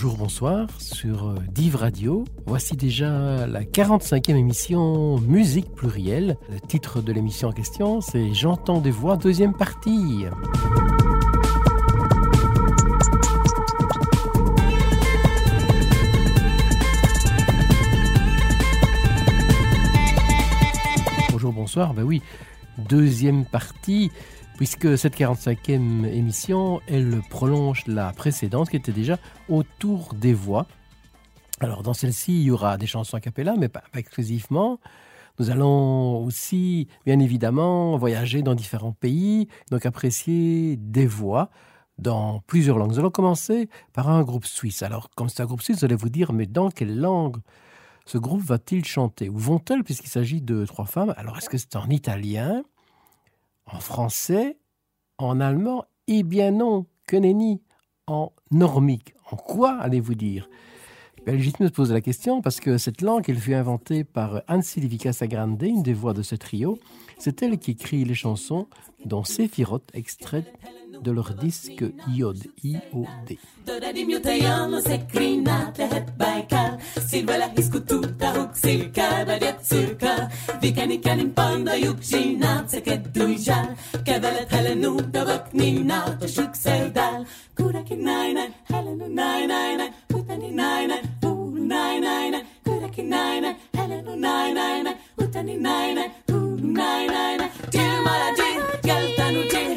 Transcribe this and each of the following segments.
bonjour, bonsoir sur euh, Div Radio. Voici déjà la 45e émission Musique plurielle. Le titre de l'émission en question, c'est J'entends des voix, deuxième partie. Bonjour, bonsoir, ben oui, deuxième partie puisque cette 45e émission, elle prolonge la précédente qui était déjà autour des voix. Alors dans celle-ci, il y aura des chansons a cappella, mais pas, exclusivement. Nous allons aussi, bien évidemment, voyager dans différents pays, donc apprécier des voix dans plusieurs langues. Nous allons commencer par un groupe suisse. Alors, comme c'est un groupe suisse, vous allez vous dire, mais dans quelle langue ce groupe va-t-il chanter? Ou vont-elles, puisqu'il s'agit de trois femmes? Alors, est-ce que c'est en italien? En français, en allemand Eh bien non, que nenni En normique. En quoi allez-vous dire? Ben, Légitime de se poser la question parce que cette langue, elle fut inventée par Anne Livica Sagrande, une des voix de ce trio. C'est elle qui écrit les chansons dont Sephiroth extraite de leur disque Iod, I-O-D. నాయన టిల్ మరటి గెల్తను టిల్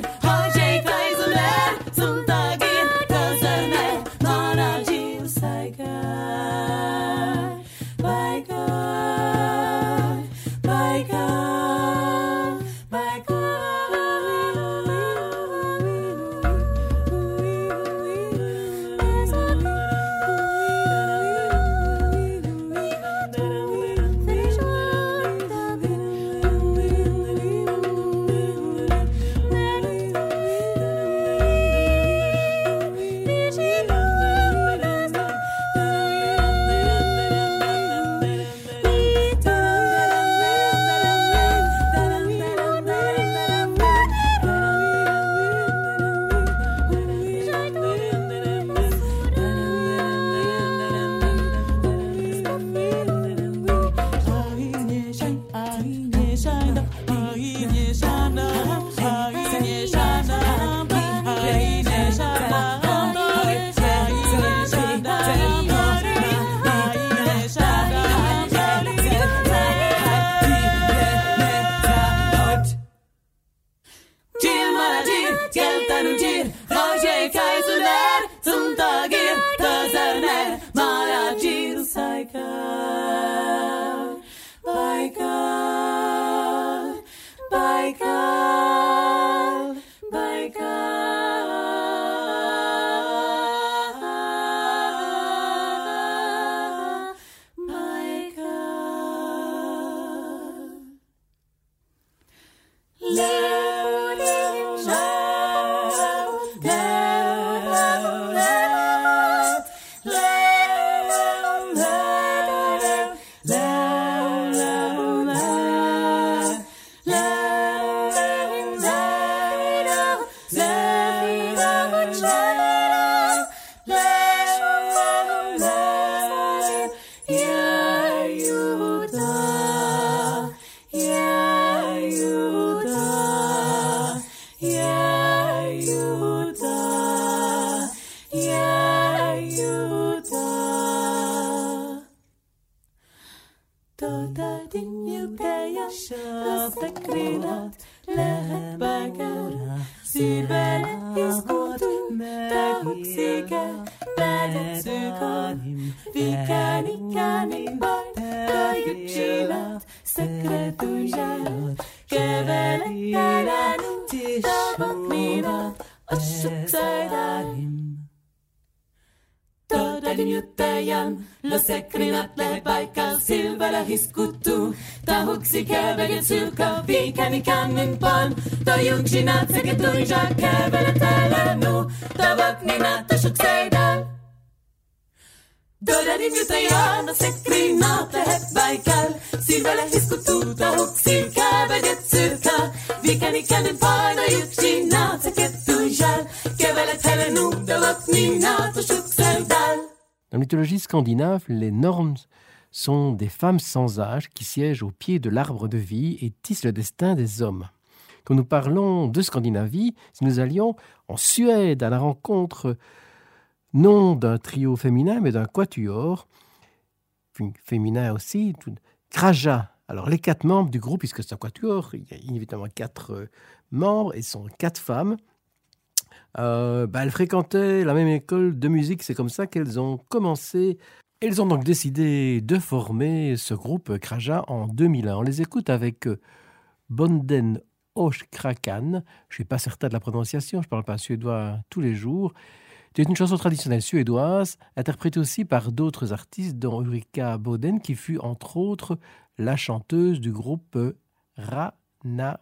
מכאן Dans la mythologie scandinave, les normes sont des femmes sans âge qui siègent au pied de l'arbre de vie et tissent le destin des hommes. Quand nous parlons de Scandinavie, si nous allions en Suède à la rencontre non d'un trio féminin mais d'un quatuor, féminin aussi, Kraja. Alors les quatre membres du groupe, puisque c'est un quatuor, il y a évidemment quatre euh, membres et sont quatre femmes. Euh, bah, elles fréquentaient la même école de musique, c'est comme ça qu'elles ont commencé. Elles ont donc décidé de former ce groupe Kraja en 2001. On les écoute avec euh, Bonden Oshkrakan. Je ne suis pas certain de la prononciation, je ne parle pas suédois tous les jours. C'est une chanson traditionnelle suédoise, interprétée aussi par d'autres artistes, dont Ulrika Boden, qui fut entre autres la chanteuse du groupe Ra na.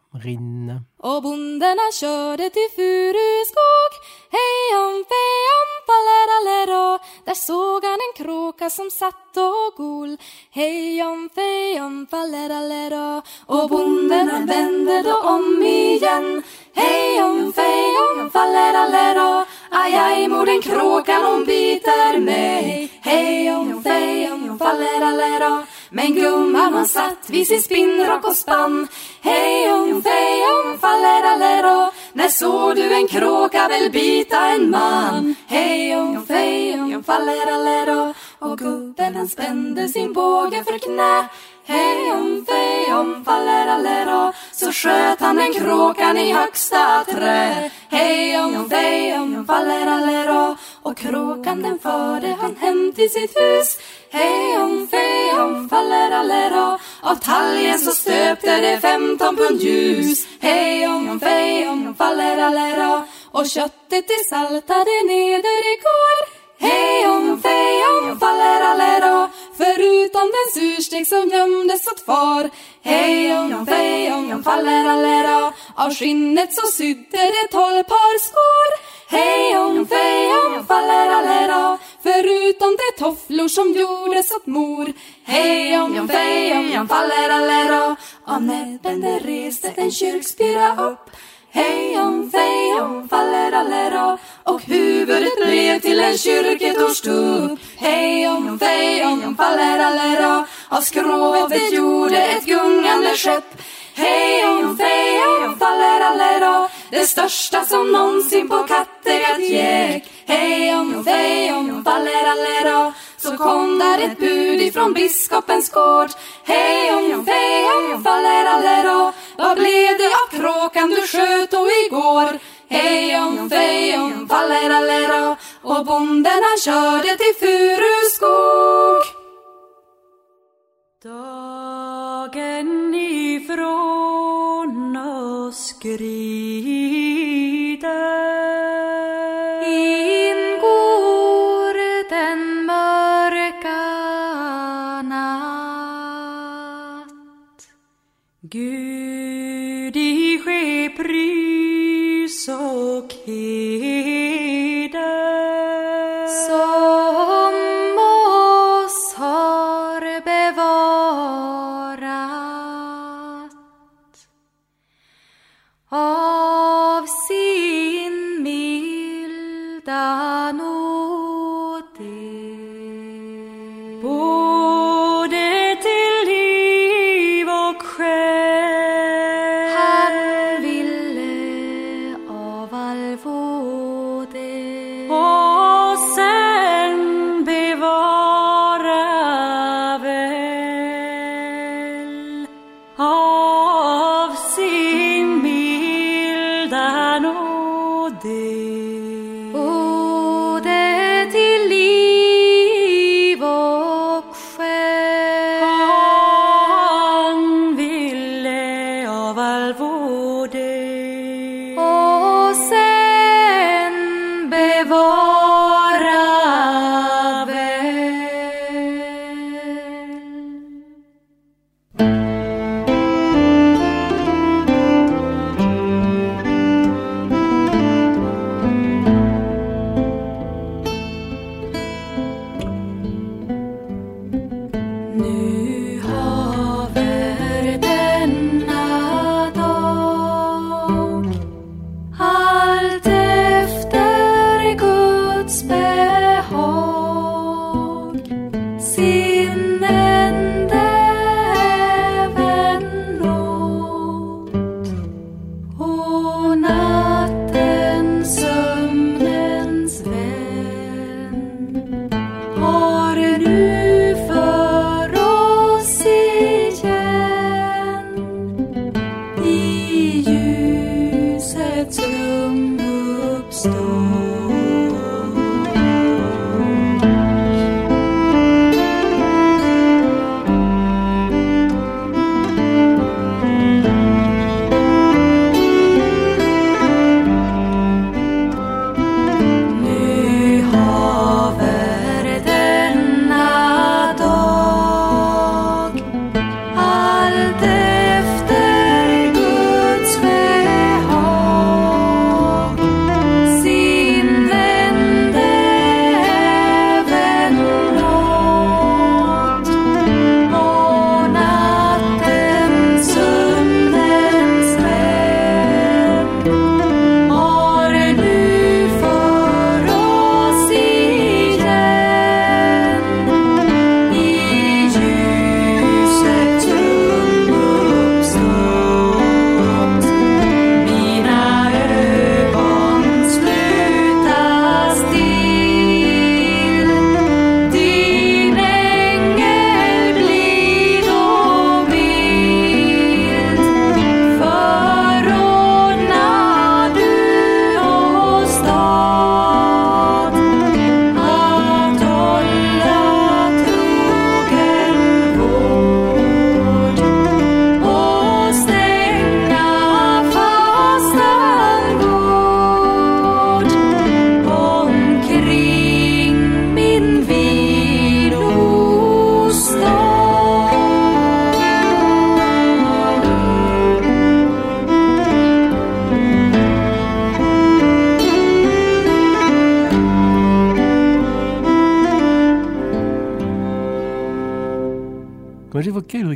Och bonderna körde till Furuskog. Hejom fejom paleralero. Där såg han en kråka som satt och gol. Hejom fejom paleralero. Och bonderna vände då om igen. Hejom fejom paleralero. Aj, aj, mor den kråkan hon biter mig. Hejom fejom paleralero men gumman hon satt vid sin spinnrock och spann. Hej om fej fallerallero När såg du en kråka väl bita en man? Hej om fej fallerallero Och gubben han spände sin båge för knä. Hej om fej om fallerallero Så sköt han den kråkan i högsta trä. Hej om fej om fallerallero Och kråkan den förde han hem till sitt hus. Hej om fej om fallerallero Av talgen så stöpte det femton pund ljus. Hej om fej om fallerallero Och köttet det saltade neder i går. Hej om fej om fallerallero Förutom den surstek som gömdes åt far. Hej om fej om fallerallero Av skinnet så sydde det tolv par skor. Hej om fej om fallerallero Förutom de tofflor som gjordes åt mor. Hej om fej om fallerallero Av näbben det reste en kyrkspira upp. Hej om fej om fallerallero Och huvudet blev till en kyrketorstupp Hej om fej om fallerallero Av skrovet gjorde ett gungande skepp. Hej om fej om fallerallero Det största som någonsin på Kattegatt gick. Hej om fej om fallerallero så kom där ett bud ifrån biskopens gård. Hej om fej om fallerallero Vad blev det av kråkan du sköt och igår? Hej om fej om fallerallero Och bonden han körde till Furuskog. Dagen ifrån oss skrider.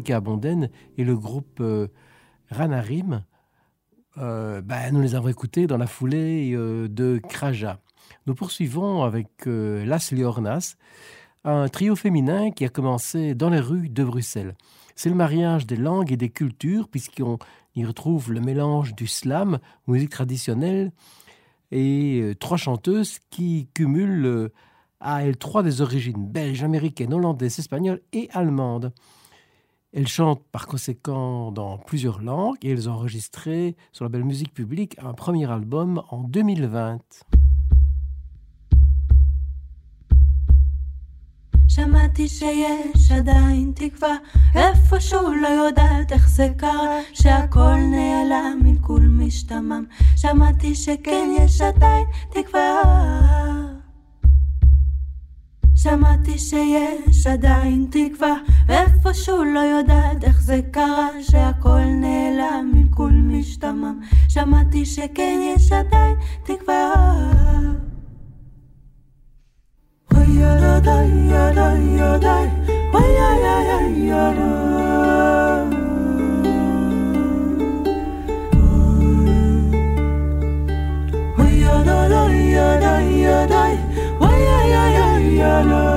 Et le groupe euh, Ranarim, euh, ben, nous les avons écoutés dans la foulée euh, de Kraja. Nous poursuivons avec euh, Las Liornas, un trio féminin qui a commencé dans les rues de Bruxelles. C'est le mariage des langues et des cultures, puisqu'on y retrouve le mélange du slam, musique traditionnelle, et trois chanteuses qui cumulent à elles trois des origines belges, américaines, hollandaises, espagnoles et allemandes. Elles chantent par conséquent dans plusieurs langues et elles ont enregistré sur la belle musique publique un premier album en 2020. שמעתי שיש עדיין תקווה איפשהו לא יודעת איך זה קרה שהכל נעלם מלכול משתמם שמעתי שכן יש עדיין תקווה שמעתי שיש עדיין תקווה איפשהו לא יודעת איך זה קרה שהכל נעלם מלכול משתמם. שמעתי שכן יש עדיין תקווה na na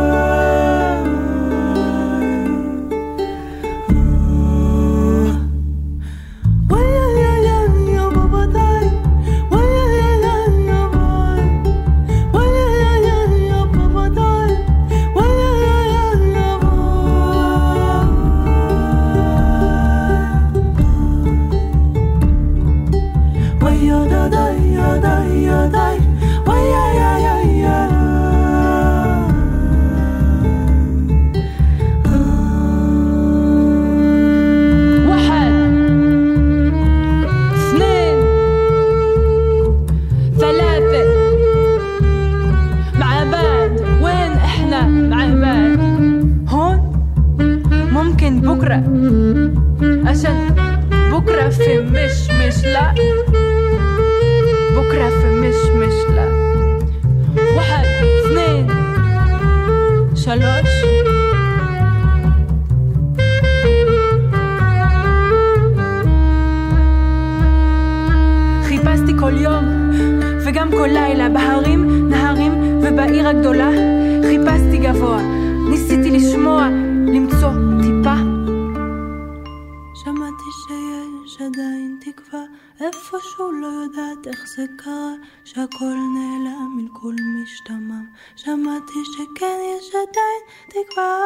بكرة في مش مش لا بكرة في مش مش لا واحد اثنين שלוש חיפשתי כל יום וגם כל לילה בהרים, נהרים ובעיר הגדולה חיפשתי גבוה, ניסיתי לשמוע, למצוא עדיין תקווה איפשהו לא יודעת איך זה קרה שהכל נעלם מלכול משתמם שמעתי שכן יש עדיין תקווה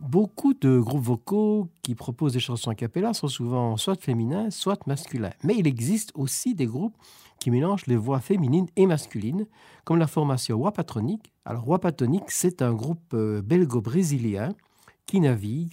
Beaucoup de groupes vocaux qui proposent des chansons a cappella sont souvent soit féminins, soit masculins. Mais il existe aussi des groupes qui mélangent les voix féminines et masculines, comme la formation Wapatronic. Alors Wapatronic, c'est un groupe euh, belgo-brésilien qui navigue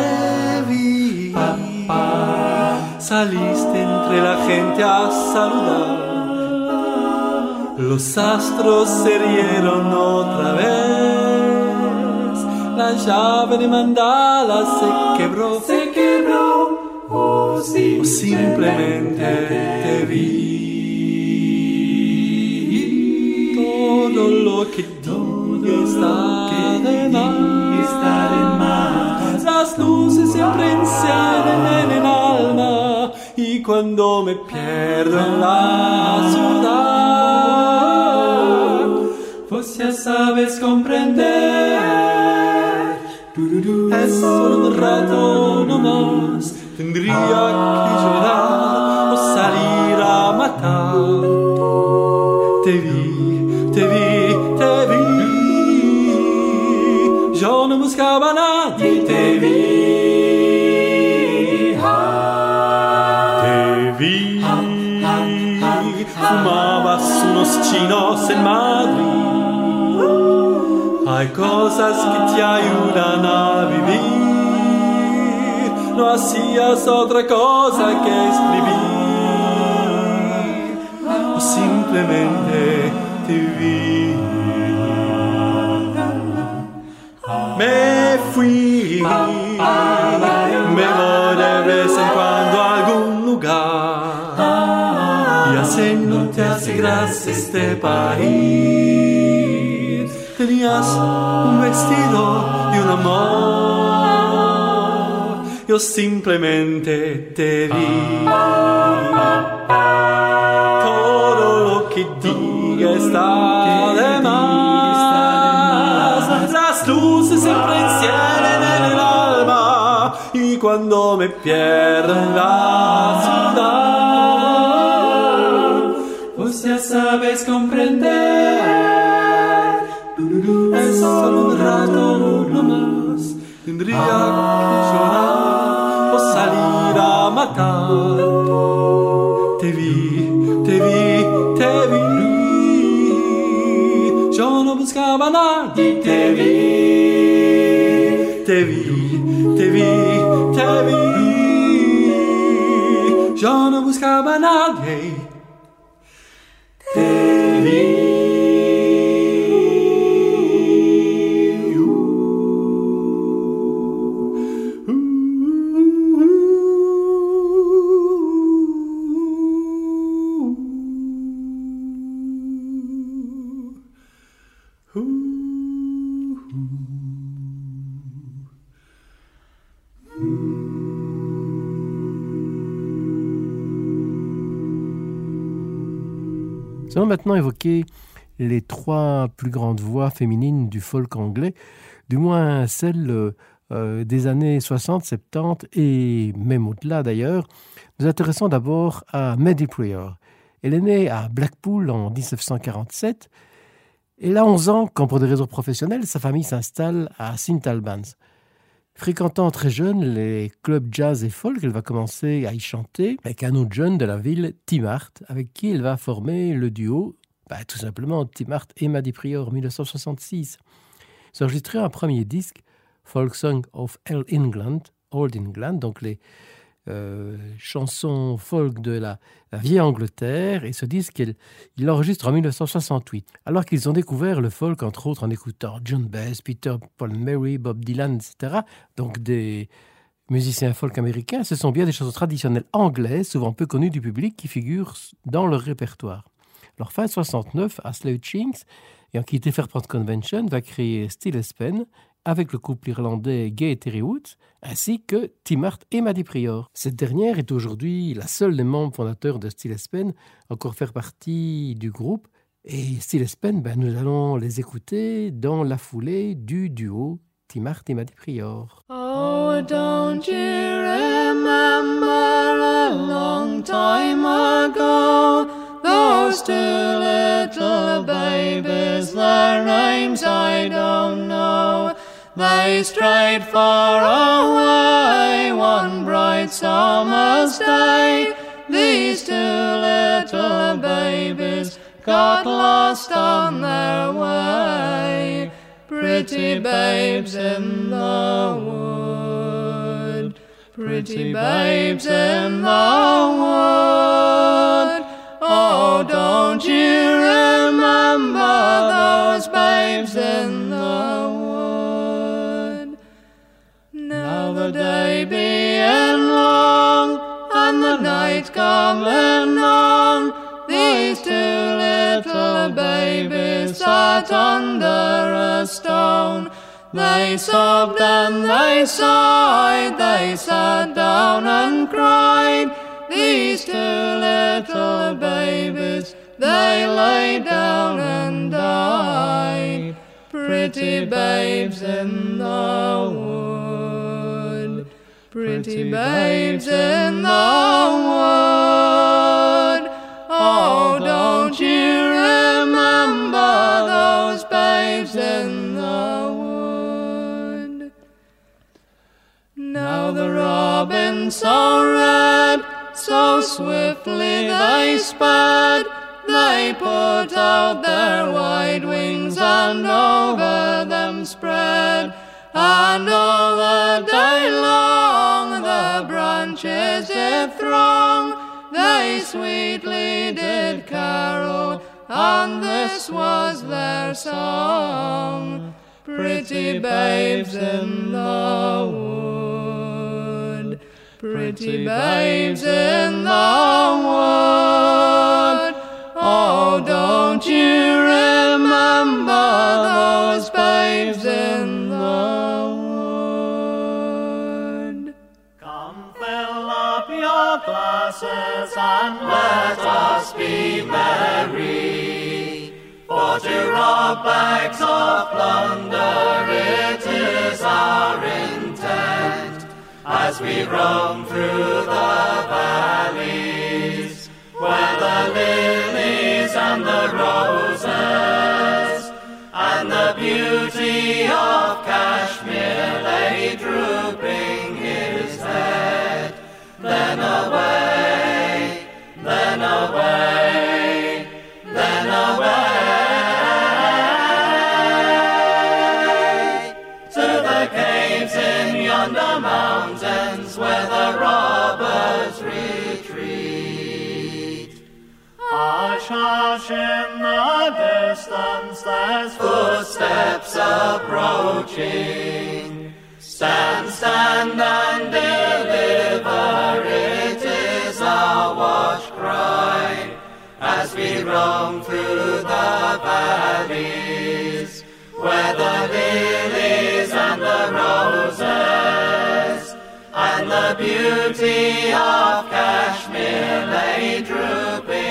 saliste entre la gente a saludar. Los astros se rieron otra vez. La llave de mandala se quebró. Se quebró. O simplemente te vi. Todo lo que diga está de más. Las luces siempre encienden en el cuando me pierdo en la ciudad, vos ya sabes comprender. Es solo un rato nomás. Tendría que llorar o salir a matar. Te vi, te vi, te vi. Yo no buscaba a marinos en Madrid. Hay cosas que te ayudan a vivir. No hacías otra cosa que escribir. O simplemente vivir. Me fui. Gracia este país. Tenías un vestido y un amor, yo simplemente te vi. Todo lo que diga está de más. Las luces siempre encienden en el alma y cuando me pierdo en ciudad, Vos ya sabes comprender. es solo un rato no más. Tendría que llorar o salir a matar. Te vi, te vi, te vi. Yo no buscaba a nadie, te vi. Te vi, te vi, te vi. Yo no buscaba nadie. Nous allons maintenant évoquer les trois plus grandes voix féminines du folk anglais, du moins celles euh, des années 60, 70 et même au-delà d'ailleurs. Nous intéressons d'abord à Maddie Prior. Elle est née à Blackpool en 1947. Elle a 11 ans quand, pour des raisons professionnelles, sa famille s'installe à St Albans. Fréquentant très jeune les clubs jazz et folk, elle va commencer à y chanter avec un autre jeune de la ville, Tim Hart, avec qui elle va former le duo, bah, tout simplement Tim Hart et Maddie Prior en 1966. S'enregistrer un premier disque, Folk Song of Old England, Old England, donc les euh, chansons folk de la, vieille Angleterre, et ce disque, il, il l'enregistre en 1968, alors qu'ils ont découvert le folk, entre autres, en écoutant John Baez, Peter Paul Mary, Bob Dylan, etc. Donc des musiciens folk américains, ce sont bien des chansons traditionnelles anglaises, souvent peu connues du public, qui figurent dans leur répertoire. Alors fin 69, Astley Chinks, ayant quitté Fairport Convention, va créer Still Espen, avec le couple irlandais Gay et Terry Woods, ainsi que Tim Hart et Maddie Prior. Cette dernière est aujourd'hui la seule des membres fondateurs de Steel Espen à encore faire partie du groupe. Et Steel Espen, ben, nous allons les écouter dans la foulée du duo Tim Hart et Maddie Prior. Oh, don't you remember a long time ago? Those two little babies, their names I don't know. They strayed far away one bright summer's day. These two little babies got lost on their way. Pretty babes in the wood, pretty babes in the wood. Oh, don't you remember those babes in the day being long and the night coming on, these two little babies sat under a stone. They sobbed and they sighed, they sat down and cried. These two little babies, they lay down and died. Pretty babes in the pretty babes in the wood. Oh, oh don't you remember those babes in the wood? Now the robins so red, so swiftly they sped, they put out their wide wings and over them spread, and all the day long the branches did throng, they sweetly did carol, and this was their song. Pretty babes in the wood, pretty babes in the wood. Oh, don't you and let us be merry. For to rob bags of plunder it is our intent as we roam through the valleys where the lilies and the roses and the beauty of Kashmir lay drooping his head. Then away, Hush, in the distance, there's footsteps approaching. Stand, stand and deliver, it is our watch cry as we roam through the valleys where the lilies and the roses and the beauty of Kashmir lay drooping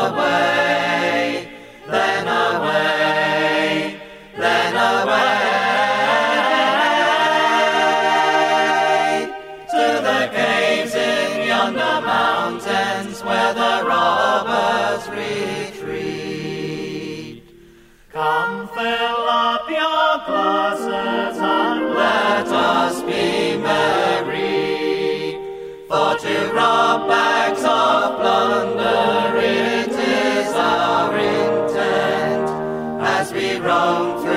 away, then away, then away to the caves in yonder mountains where the robbers retreat. Come fill up your glasses and let us be merry. For to rob bags of plunder as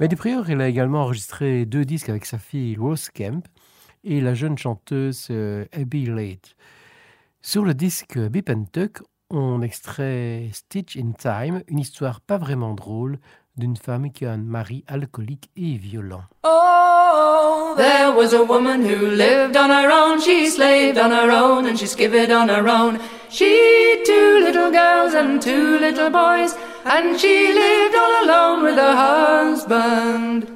Betty Prior, elle a également enregistré deux disques avec sa fille Rose Kemp et la jeune chanteuse euh, Abby Late. Sur le disque Bip and Tuck, on extrait Stitch in Time, une histoire pas vraiment drôle d'une femme qui a un mari alcoolique et violent. Oh, there was a woman who lived on her own. She slaved on her own and she skivered on her own. She two little girls and two little boys, and she lived all alone with her husband.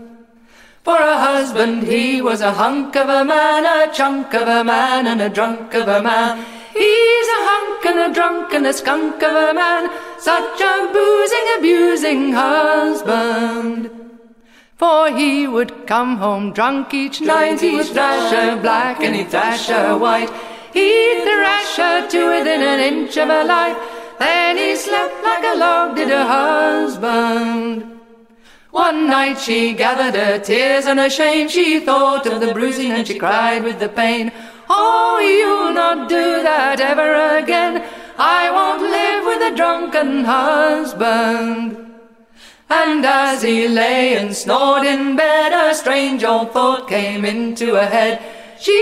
For a husband, he was a hunk of a man, a chunk of a man, and a drunk of a man. He's a hunk and a drunk and a skunk of a man, such a boozing, abusing husband. For he would come home drunk each night, he'd thrash her black and he'd thrash her white. He'd thrash her to within an inch of her life, then he slept like a log, did her husband. One night she gathered her tears and her shame, she thought of the bruising and she cried with the pain. Oh, you'll not do that ever again, I won't live with a drunken husband. And as he lay and snored in bed, a strange old thought came into her head. She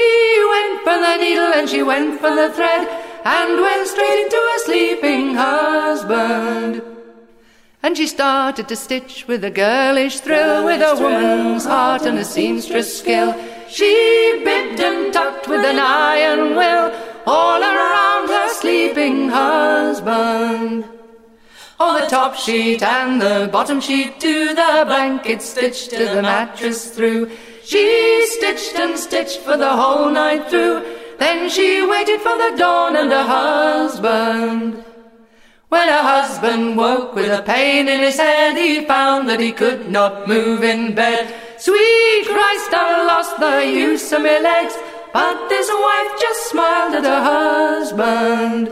went for the needle and she went for the thread, and went straight into her sleeping husband. And she started to stitch with a girlish thrill, with a woman's heart and a seamstress skill. She bibbed and tucked with an iron will, all around her sleeping husband. Oh, the top sheet and the bottom sheet to the blanket stitched to the mattress through. She stitched and stitched for the whole night through. Then she waited for the dawn and her husband. When her husband woke with a pain in his head, he found that he could not move in bed. Sweet Christ, I lost the use of my legs. But this wife just smiled at her husband.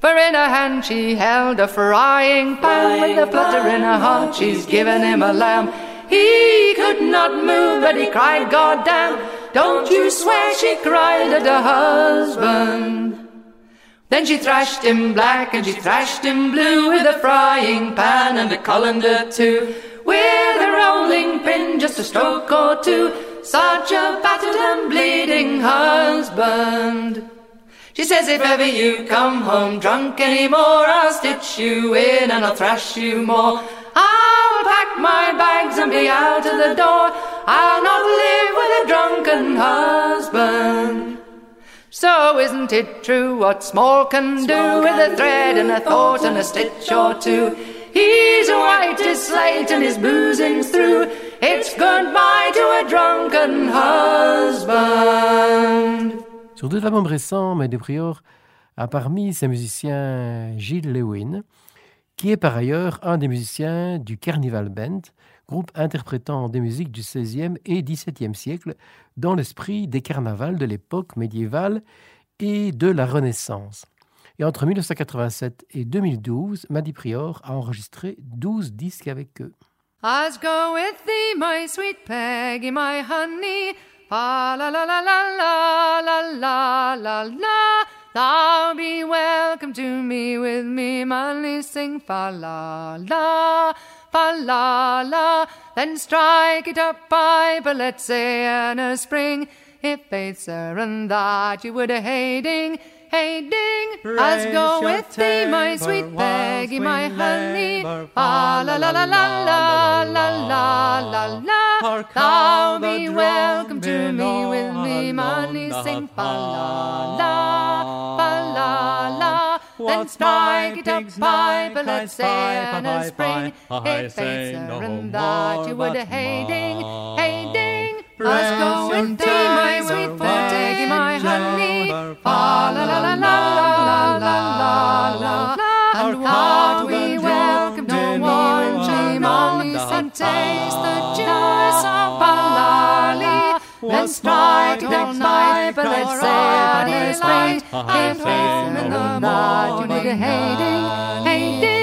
For in her hand she held a frying pan with a flutter in her heart. She's given him a lamb. He could not move, but he cried, God damn. Don't you swear she cried at her husband. Then she thrashed him black and she thrashed him blue with a frying pan and a colander too. With a rolling pin, just a stroke or two. Such a battered and bleeding husband. She says, if ever you come home drunk anymore, I'll stitch you in and I'll thrash you more. I'll pack my bags and be out of the door. I'll not live with a drunken husband. So isn't it true what small can do with a thread and a thought and a stitch or two? He's white as slate and his boozing's through. It's goodbye to a drunken husband. Sur deux albums récents, Maddy Prior a parmi ses musiciens Gilles Lewin, qui est par ailleurs un des musiciens du Carnival Band, groupe interprétant des musiques du XVIe et XVIIe siècle dans l'esprit des carnavals de l'époque médiévale et de la Renaissance. Et entre 1987 et 2012, Maddy Prior a enregistré 12 disques avec eux. Thou be welcome to me with me, money sing fa la la, fa la la. Then strike it up, pipe, let's say in a spring. If faith, and that you would a hating, hating. I'll go with thee, my sweet Peggy, my honey. Ah, fa la la la la la la la la la. Thou be welcome to me with me, money sing la la, fa la la. Then strike it up, pipe, let's say in a spring. Faith, sir, and that you would a hating, hating. I'll go with thee, my sweet Peggy, my honey. Fa la la la la la la la la. And what we welcome no one shame only and taste Let's night, let's night, but let's say, but let's wait. Have in the Lord, you a hating, hating.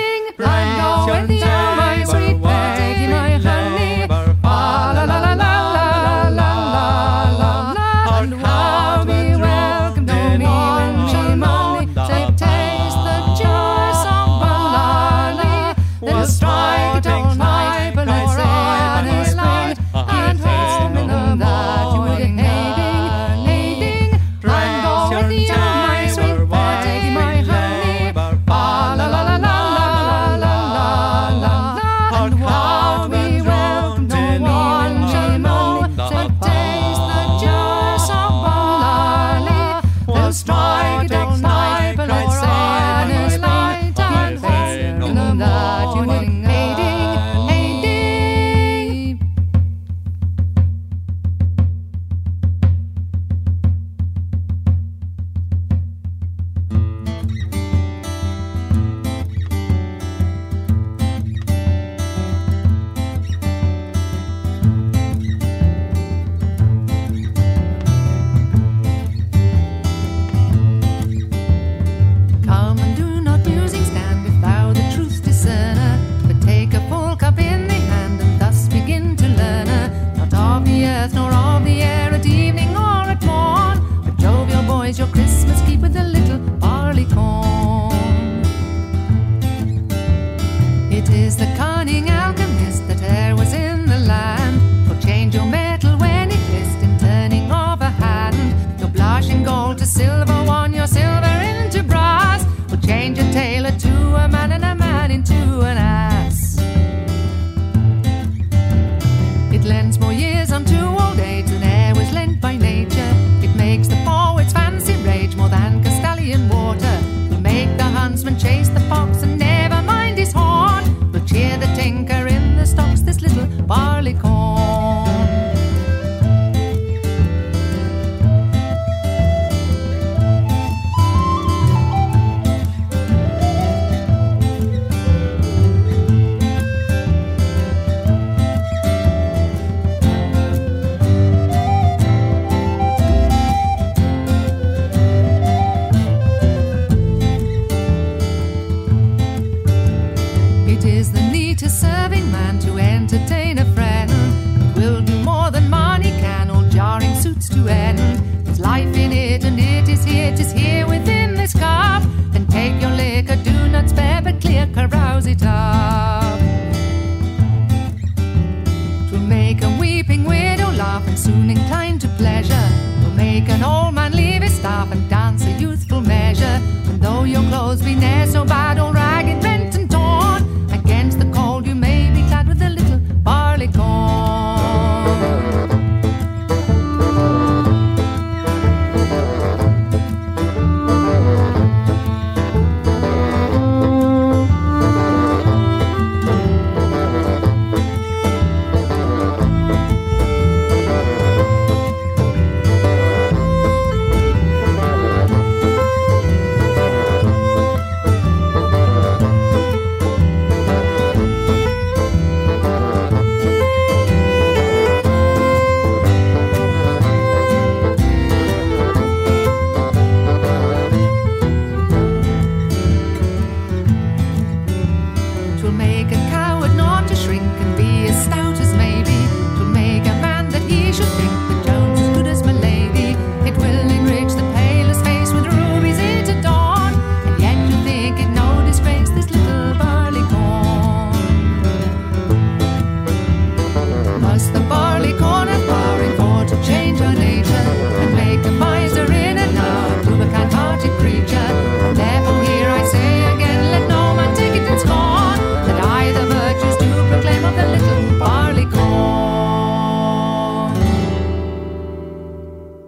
Is here,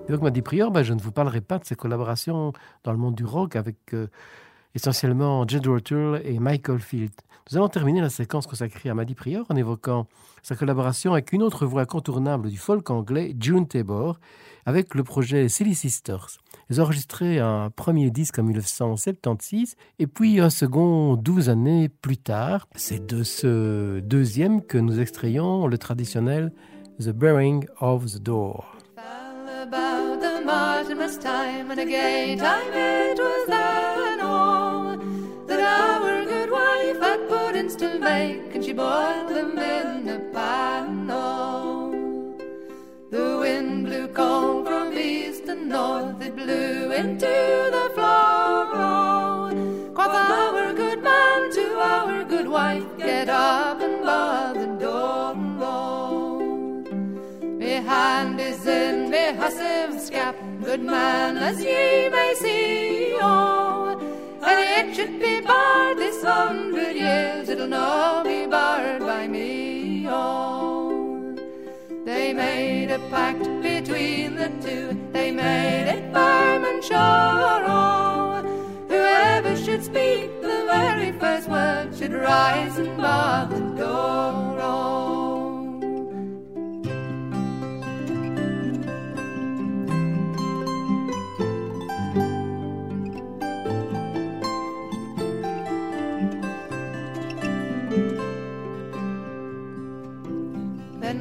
Et donc, m'a Prior, ben, je ne vous parlerai pas de ses collaborations dans le monde du rock avec euh, essentiellement Jed Rotul et Michael Field. Nous allons terminer la séquence consacrée à Maddy Prior en évoquant sa collaboration avec une autre voix incontournable du folk anglais, June Tabor, avec le projet Silly Sisters. Ils ont enregistré un premier disque en 1976 et puis un second 12 années plus tard. C'est de ce deuxième que nous extrayons le traditionnel The Bearing of the Door. About the Martinmas time, and a gay time it was then, oh, that our good wife had puddings to make, and she boiled them in a pan. The wind blew cold from east and north, it blew into the floor. Quoth our good man to our good wife, get up and bar hand is in me hussive scap, good man as ye may see, oh. And it should be barred this hundred years, it'll no be barred by me, oh. They made a pact between the two, they made it firm and sure, oh. Whoever should speak the very first word should rise and bar the door, oh.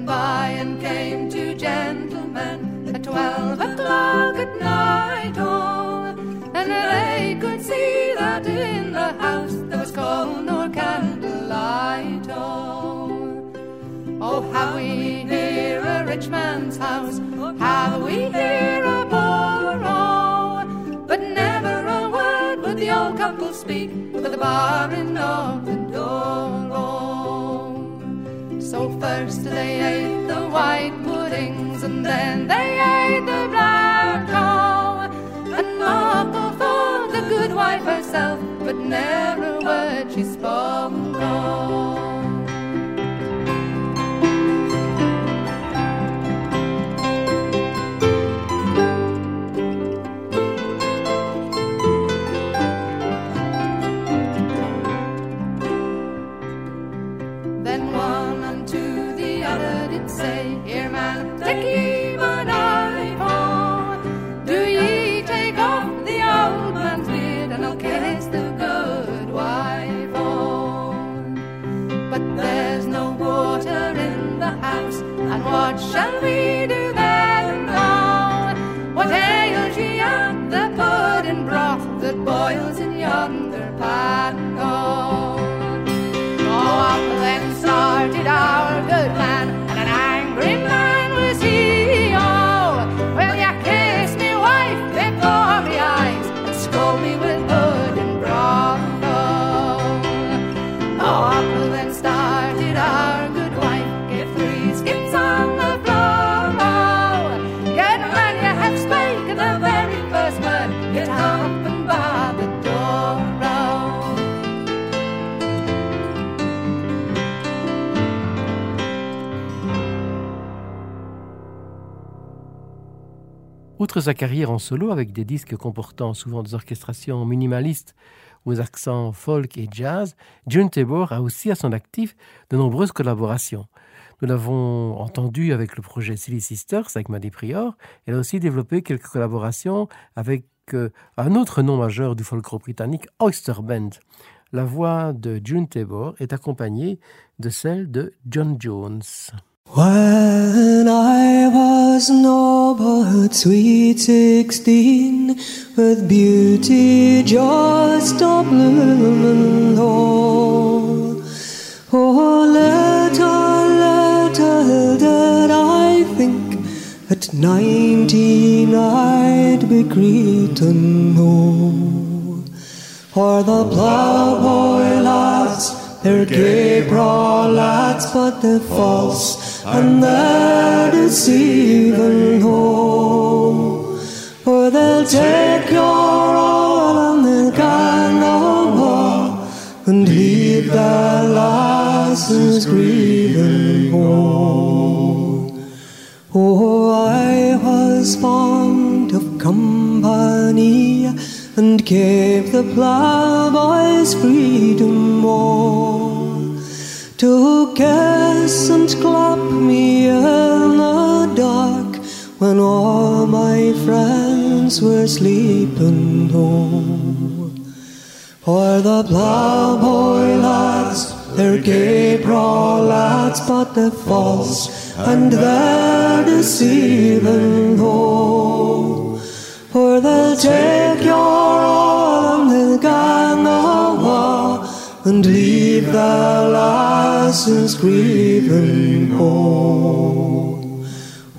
By and came two gentlemen at twelve o'clock at night, oh, and they could see that in the house there was coal nor candlelight, oh. Oh, how we near a rich man's house, oh, how we hear a poor, oh, but never a word would the old couple speak for the barring of the door, oh. So first they ate the white puddings and then they ate the black cow. And Marco thought the good wife herself, but never a word she spoke. Oh. What shall we do then now? What ails ye at the pudding broth that boils in yonder pan? Oh, oh up then started our good man, and an angry man Outre sa carrière en solo avec des disques comportant souvent des orchestrations minimalistes aux accents folk et jazz, June Tabor a aussi à son actif de nombreuses collaborations. Nous l'avons entendu avec le projet Silly Sisters avec Maddy Prior. Elle a aussi développé quelques collaborations avec euh, un autre nom majeur du folk rock britannique, Oyster Band. La voix de June Tabor est accompagnée de celle de John Jones. When I was no but sweet sixteen, with beauty just a blooming low. Oh. oh, little, little did I think at nineteen I'd be Cretan no. Oh. For the ploughboy lads, they're gay lads, but they're false and they're deceiving oh. ho. For they'll take your all and they'll gang on war and leave their lasses grieving ho. Oh, I was fond of company and gave the ploughboys freedom more to kiss and clap me in the dark when all my friends were sleeping home. For the ploughboy lads, they're gay braw lads, but they're false and they're deceiving ho. For they'll take your all and they'll gang and leave their lasses grieving home.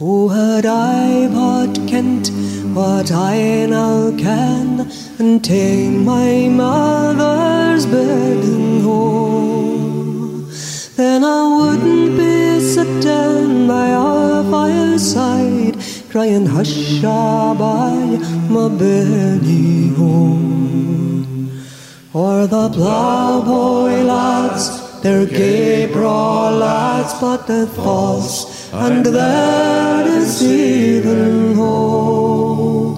Oh, had I but kent what I now can, and ta'en my mother's burden home, then I wouldn't be sitting by our fireside, crying hush ah, by my Benny home. Or the ploughboy lads, they're gay braw lads, but they're false and they're deceiving ho.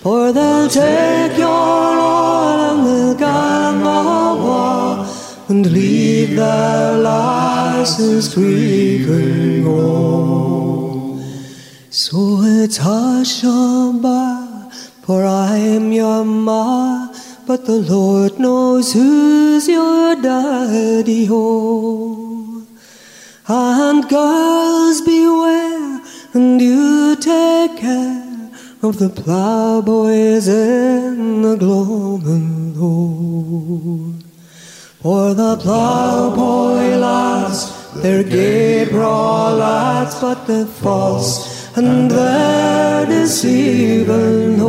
For they'll take your oil and they'll awa and leave their lasses grieving ho. So it's hush ba, for I'm your ma, but the Lord knows who's your daddy ho. And girls beware, and you take care of the ploughboys in the gloaming low. For the ploughboy lads, they're gay braw lads, but they're false and they're deceiving.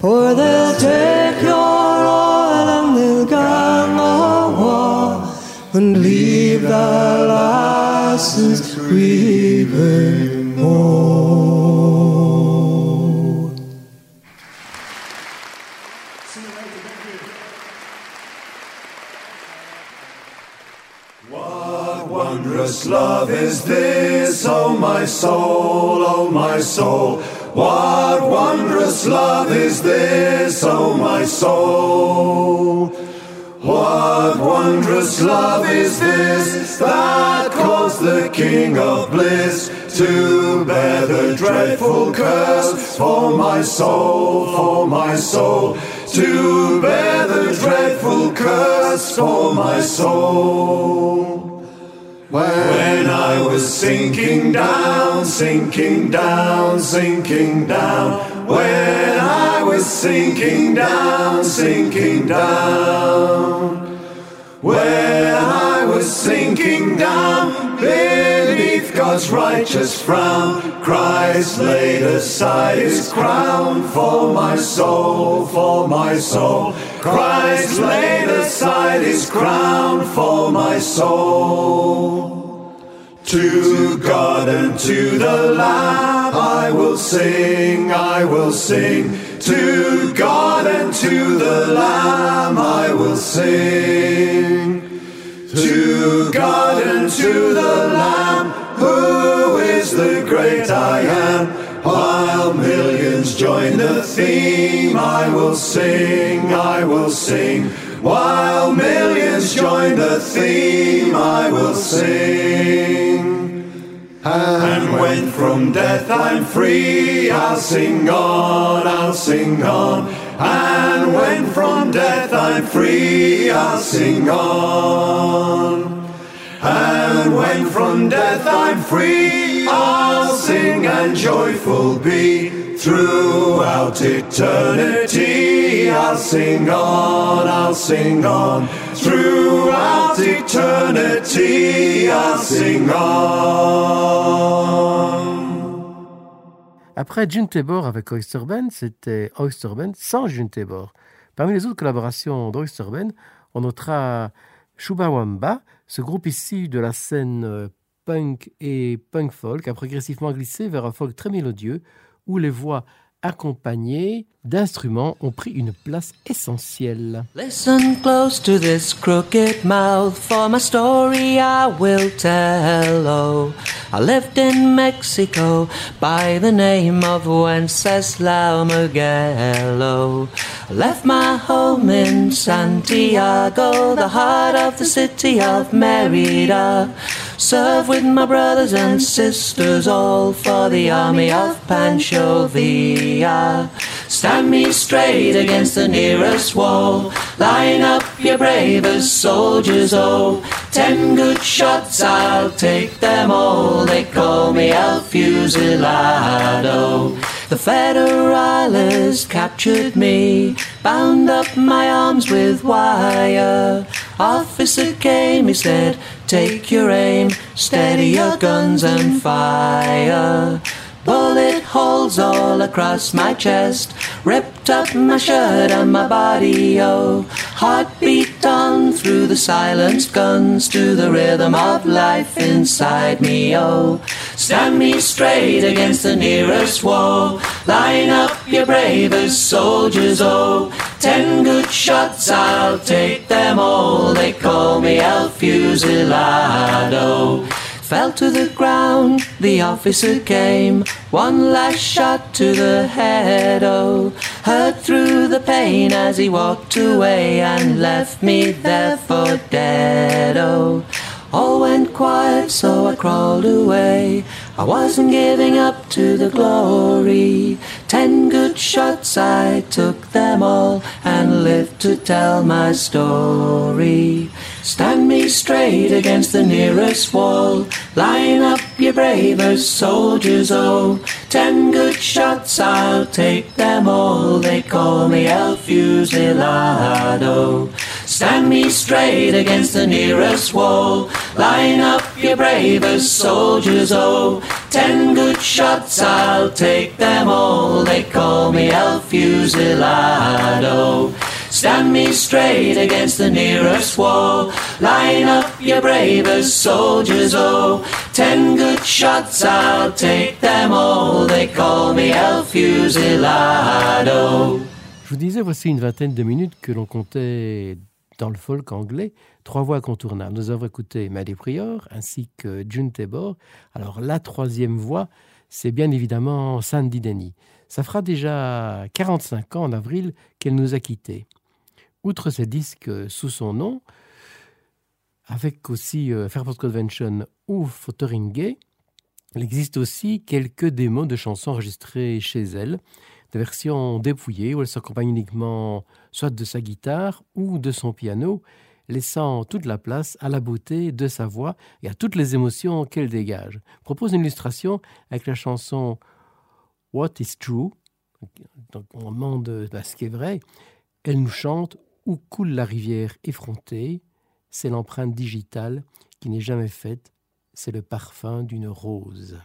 For they'll take your oil and they'll gang awa and leave their lasses grieving oh. Wondrous love is this, oh my soul, oh my soul. What wondrous love is this, oh my soul. What wondrous love is this that calls the King of bliss to bear the dreadful curse for my soul, for my soul, to bear the dreadful curse for my soul. When I was sinking down, sinking down, sinking down. When I was sinking down, sinking down. When I was sinking down God's righteous frown, Christ laid aside his crown for my soul, for my soul. Christ laid aside his crown for my soul. To God and to the Lamb I will sing, I will sing. To God and to the Lamb I will sing. To God and to the Lamb, who is the great I am. While millions join the theme, I will sing, I will sing. While millions join the theme, I will sing. And when from death I'm free, I'll sing on, I'll sing on. And when from death I'm free, I'll sing on. And when from death I'm free, I'll sing and joyful be throughout eternity. I'll sing on, I'll sing on throughout eternity. I'll sing on. Après June Tabor avec Oyster Band, c'était Oyster Band sans June Tabor. Parmi les autres collaborations d'Oyster Band, on notera Shubawamba, ce groupe issu de la scène euh, punk et punk folk a progressivement glissé vers un folk très mélodieux où les voix accompagnées d'instruments ont pris une place essentielle. Listen close to this crooked mouth, for my story I will tell. Oh, I lived in Mexico by the name of Wenceslao Mugello. Left my home in Santiago, the heart of the city of Merida. Served with my brothers and sisters, all for the army of Pancho Villa. Me straight against the nearest wall. Line up your bravest soldiers, oh. Ten good shots, I'll take them all. They call me El Fusilado. The Federalists captured me, bound up my arms with wire. Officer came, he said, Take your aim, steady your guns and fire. Bullet holes all across my chest, ripped up my shirt and my body, oh. Heartbeat on through the silenced guns to the rhythm of life inside me, oh. Stand me straight against the nearest wall, line up your bravest soldiers, oh. Ten good shots, I'll take them all. They call me El Fusilado fell to the ground. The officer came, one last shot to the head. Oh, hurt through the pain as he walked away and left me there for dead. Oh, all went quiet, so I crawled away. I wasn't giving up to the glory. Ten good shots, I took them all and lived to tell my story. Stand me straight against the nearest wall. Line up your bravest soldiers, oh. Ten good shots, I'll take them all. They call me El Fusilado. Stand me straight against the nearest wall. Line up your bravest soldiers, oh. Ten good shots, I'll take them all. They call me El Fusilado. Stand me straight against the nearest wall. Line up your bravest soldiers, oh. Ten good shots, I'll take them all. They call me El Fusilado. Je vous disais, voici une vingtaine de minutes que l'on comptait dans le folk anglais, trois voix incontournables. Nous avons écouté Maddie Prior ainsi que June Tabor. Alors la troisième voix, c'est bien évidemment Sandy Denny. Ça fera déjà 45 ans en avril qu'elle nous a quittés. Outre ses disques sous son nom, avec aussi euh, Fairport Convention ou Fotheringay, il existe aussi quelques démos de chansons enregistrées chez elle, des versions dépouillées où elle s'accompagne uniquement soit de sa guitare ou de son piano, laissant toute la place à la beauté de sa voix et à toutes les émotions qu'elle dégage. Je propose une illustration avec la chanson What is True. Donc on demande bah, ce qui est vrai. Elle nous chante Où coule la rivière effrontée? C'est l'empreinte digitale qui n'est jamais faite. C'est le parfum d'une rose.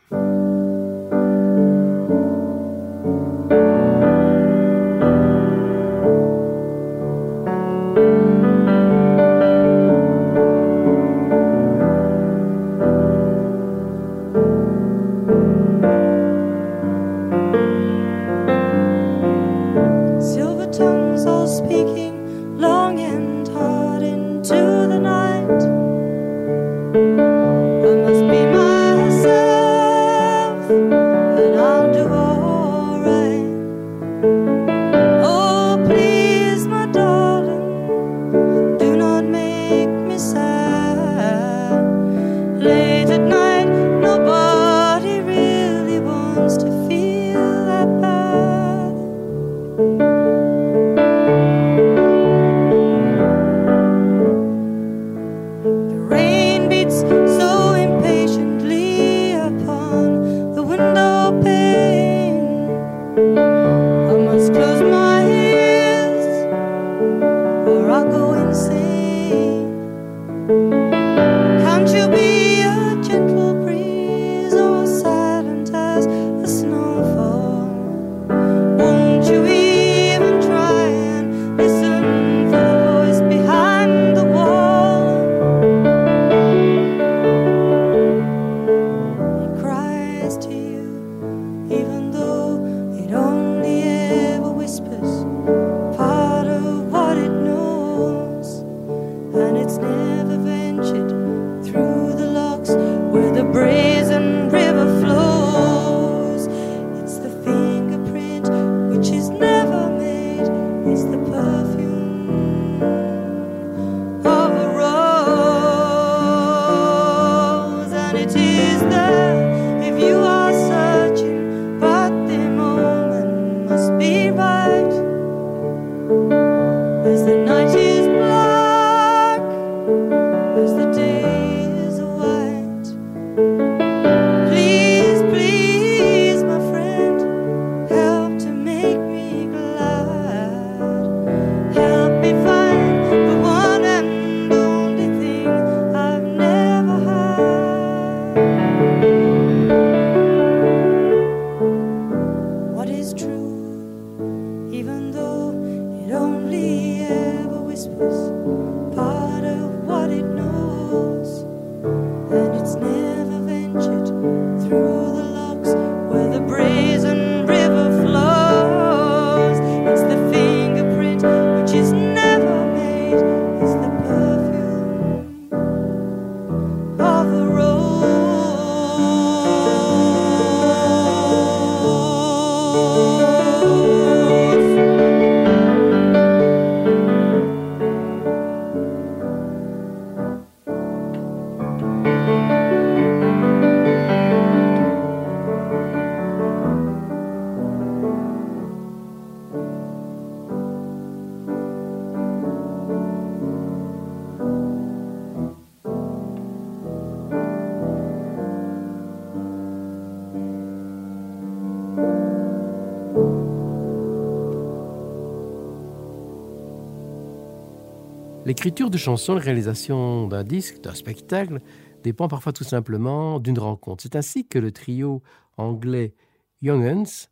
L'écriture de chansons, la réalisation d'un disque, d'un spectacle, dépend parfois tout simplement d'une rencontre. C'est ainsi que le trio anglais Young Uns,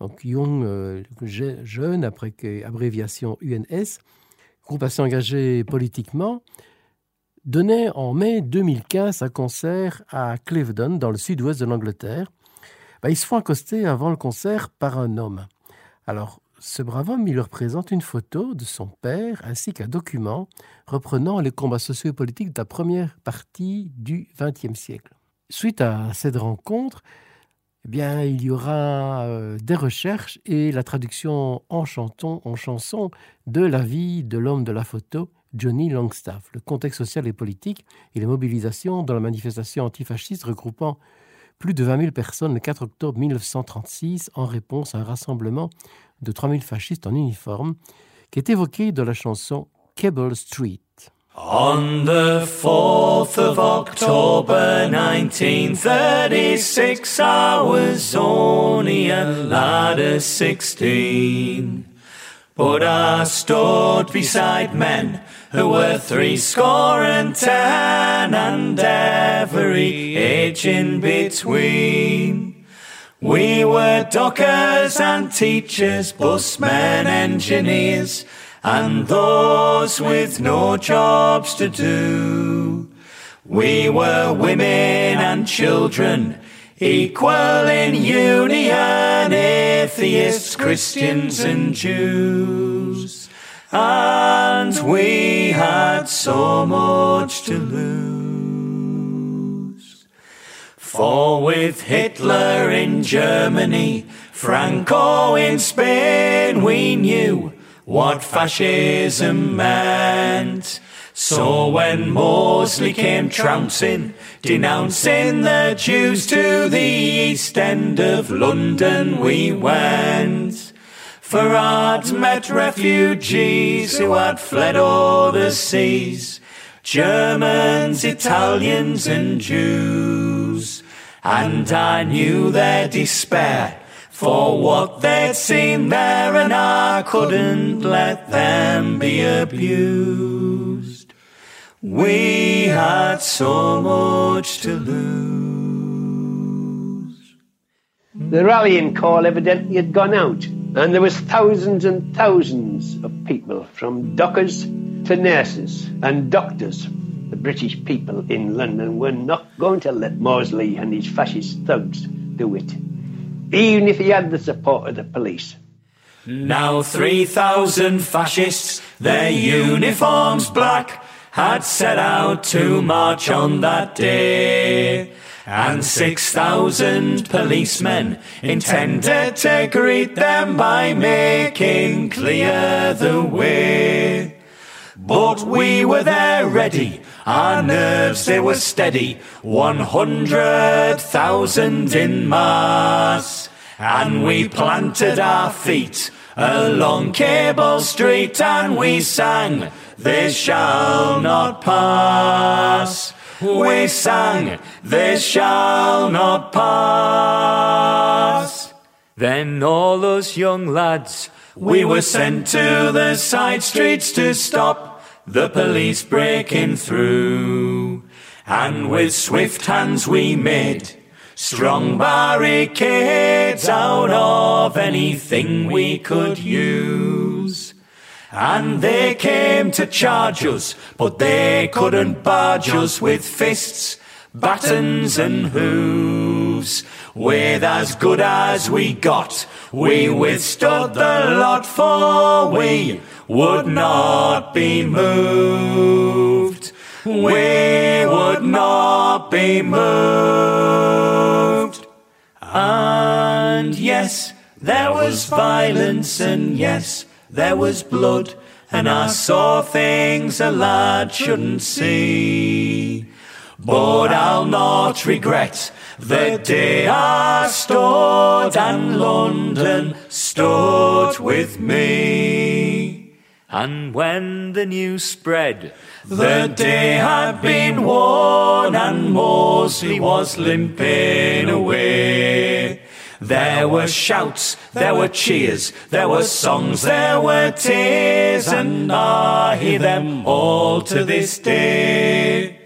donc Young, euh, je- jeune, après abréviation UNS, groupe assez engagé politiquement, donnait en mai 2015 un concert à Cliveden, dans le sud-ouest de l'Angleterre. Ben, ils se font accoster avant le concert par un homme. Alors, ce brave homme, il leur présente une photo de son père ainsi qu'un document reprenant les combats sociaux et politiques de la première partie du XXe siècle. Suite à cette rencontre, eh bien, il y aura euh, des recherches et la traduction en chanton, en chanson de la vie de l'homme de la photo Johnny Longstaff. Le contexte social et politique et les mobilisations dans la manifestation antifasciste regroupant plus de 20 000 personnes le 4 octobre 1936 en réponse à un rassemblement de 3 000 fascistes en uniforme qui est évoqué dans la chanson Cable Street. On the 4th of October 1936, I was only a lad of 16. But I stood beside men who were three score and ten, and every age in between. We were dockers and teachers, busmen, engineers, and those with no jobs to do. We were women and children, equal in union, atheists, Christians, and Jews. And we had so much to lose. For with Hitler in Germany, Franco in Spain, we knew what fascism meant. So when Mosley came trouncing, denouncing the Jews to the east end of London we went. For I'd met refugees who had fled all the seas, Germans, Italians and Jews, and I knew their despair for what they'd seen there, and I couldn't let them be abused. We had so much to lose. The rallying call evidently had gone out, and there was thousands and thousands of people, from dockers to nurses and doctors. The British people in London were not going to let Mosley and his fascist thugs do it, even if he had the support of the police. Now 3,000 fascists, their uniforms black, had set out to march on that day. And 6,000 policemen intended to greet them by making clear the way. But we were there ready, our nerves they were steady, 100,000 in mass. And we planted our feet along Cable Street and we sang, They shall not pass. We sang, They shall not pass. Then all us young lads, we were sent to the side streets to stop the police breaking through. And with swift hands we made strong barricades out of anything we could use. And they came to charge us, but they couldn't barge us with fists, batons and hooves. With as good as we got, we withstood the lot, for we would not be moved. We would not be moved. And yes, there was violence, and yes, there was blood, and I saw things a lad shouldn't see. But I'll not regret the day I stood and London stood with me. And when the news spread, the day had been won and Mosley was limping away. There were shouts, there were cheers, there were songs, there were tears, and I hear them all to this day.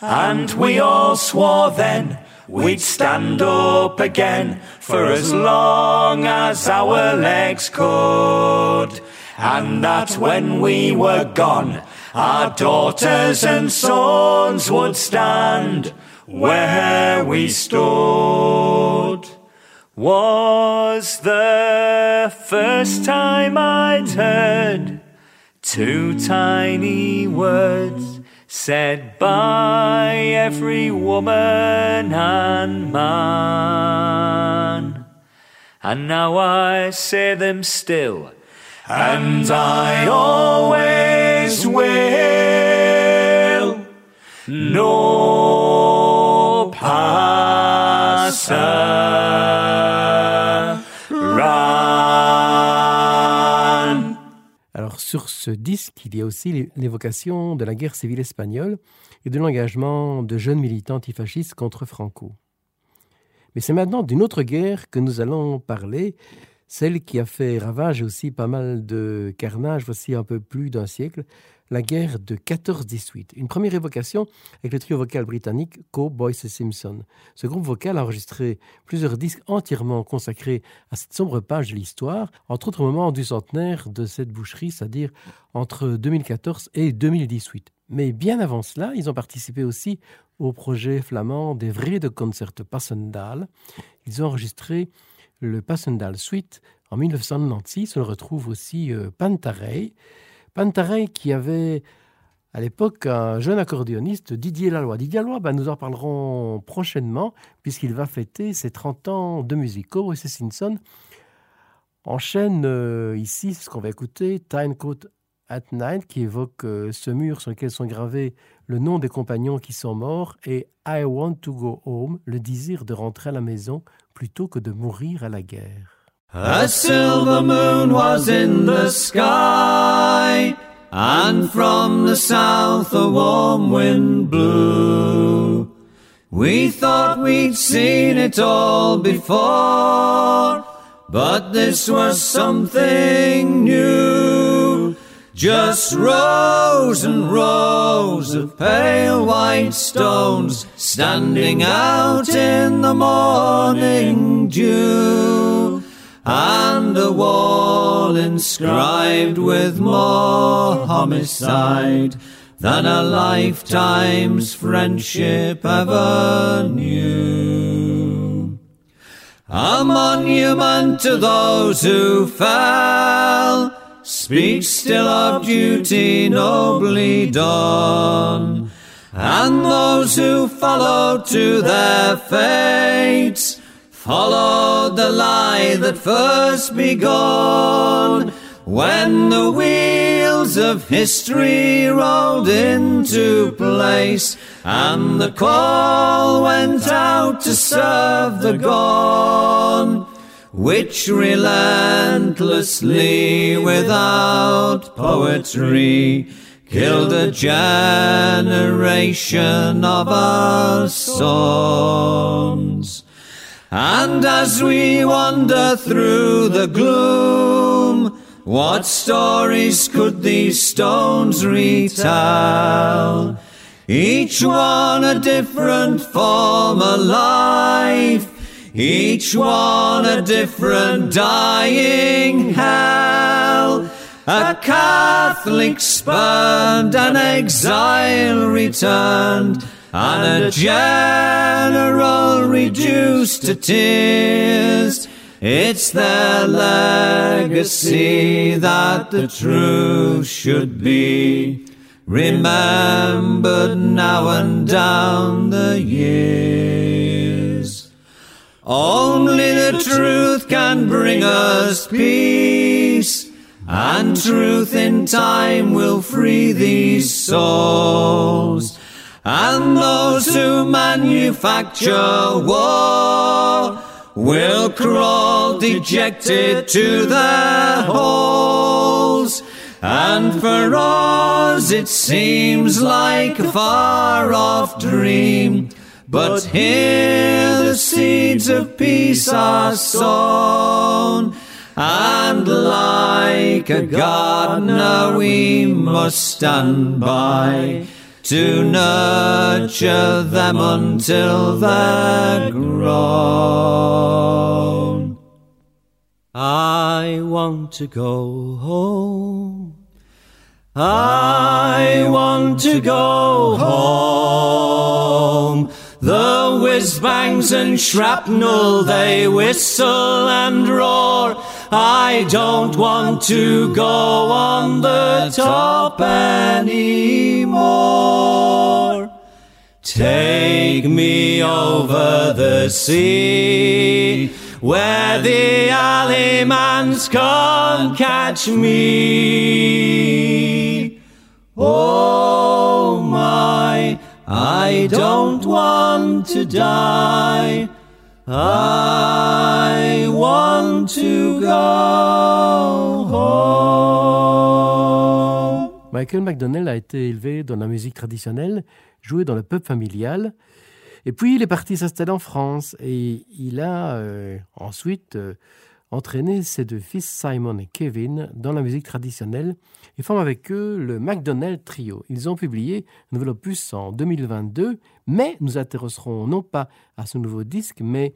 And we all swore then we'd stand up again for as long as our legs could. And that when we were gone, our daughters and sons would stand where we stood. Was the first time I'd heard two tiny words said by every woman and man. And now I say them still, and I always will. No run. Alors sur ce disque, il y a aussi l'évocation de la guerre civile espagnole et de l'engagement de jeunes militants antifascistes contre Franco. Mais c'est maintenant d'une autre guerre que nous allons parler, celle qui a fait ravage aussi pas mal de carnage voici un peu plus d'un siècle, la guerre de 14-18. Une première évocation avec le trio vocal britannique Co Boyce et Simpson. Ce groupe vocal a enregistré plusieurs disques entièrement consacrés à cette sombre page de l'histoire, entre autres moments du centenaire de cette boucherie, c'est-à-dire entre 2014 et 2018. Mais bien avant cela, ils ont participé aussi au projet flamand des vrais de concert Passendal. Ils ont enregistré le Passendal Suite en 1996. On retrouve aussi euh, Pantarei. Pantarei qui avait à l'époque un jeune accordéoniste, Didier Laloy. Didier Laloy, ben, nous en parlerons prochainement puisqu'il va fêter ses 30 ans de musique. Cowboy Simpson enchaîne euh, ici ce qu'on va écouter, Time Coat at Night, qui évoque euh, ce mur sur lequel sont gravés le nom des compagnons qui sont morts, et I want to go home, le désir de rentrer à la maison plutôt que de mourir à la guerre. A silver moon was in the sky, and from the south a warm wind blew. We thought we'd seen it all before, but this was something new. Just rows and rows of pale white stones standing out in the morning dew and a wall inscribed with more homicide than a lifetime's friendship ever knew. A monument to those who fell speaks still of duty nobly done, and those who followed to their fates followed the lie that first begun when the wheels of history rolled into place and the call went out to serve the gone which relentlessly without poetry killed a generation of our sons. And as we wander through the gloom, what stories could these stones retell? Each one a different form of life, each one a different dying hell. A Catholic spurned, an exile returned, and a general reduced to tears. It's their legacy that the truth should be remembered now and down the years. Only the truth can bring us peace, and truth in time will free these souls. And those who manufacture war will crawl dejected to their holes. And for us it seems like a far off dream. But here the seeds of peace are sown. And like a gardener we must stand by to nurture them until they're grown. I want to go home. I want to go home. The whiz bangs and shrapnel, they whistle and roar. I don't want to go on the top anymore. Take me over the sea where the alley mans can't catch me. Oh I don't want to die. I want to go home. Michael McDonnell a été élevé dans la musique traditionnelle, joué dans le pub familial. Et puis il est parti s'installer en France et il a euh, ensuite euh, entraîné ses deux fils Simon et Kevin dans la musique traditionnelle et forme avec eux le McDonnell Trio. Ils ont publié un nouvel opus en 2022, mais nous intéresserons non pas à ce nouveau disque, mais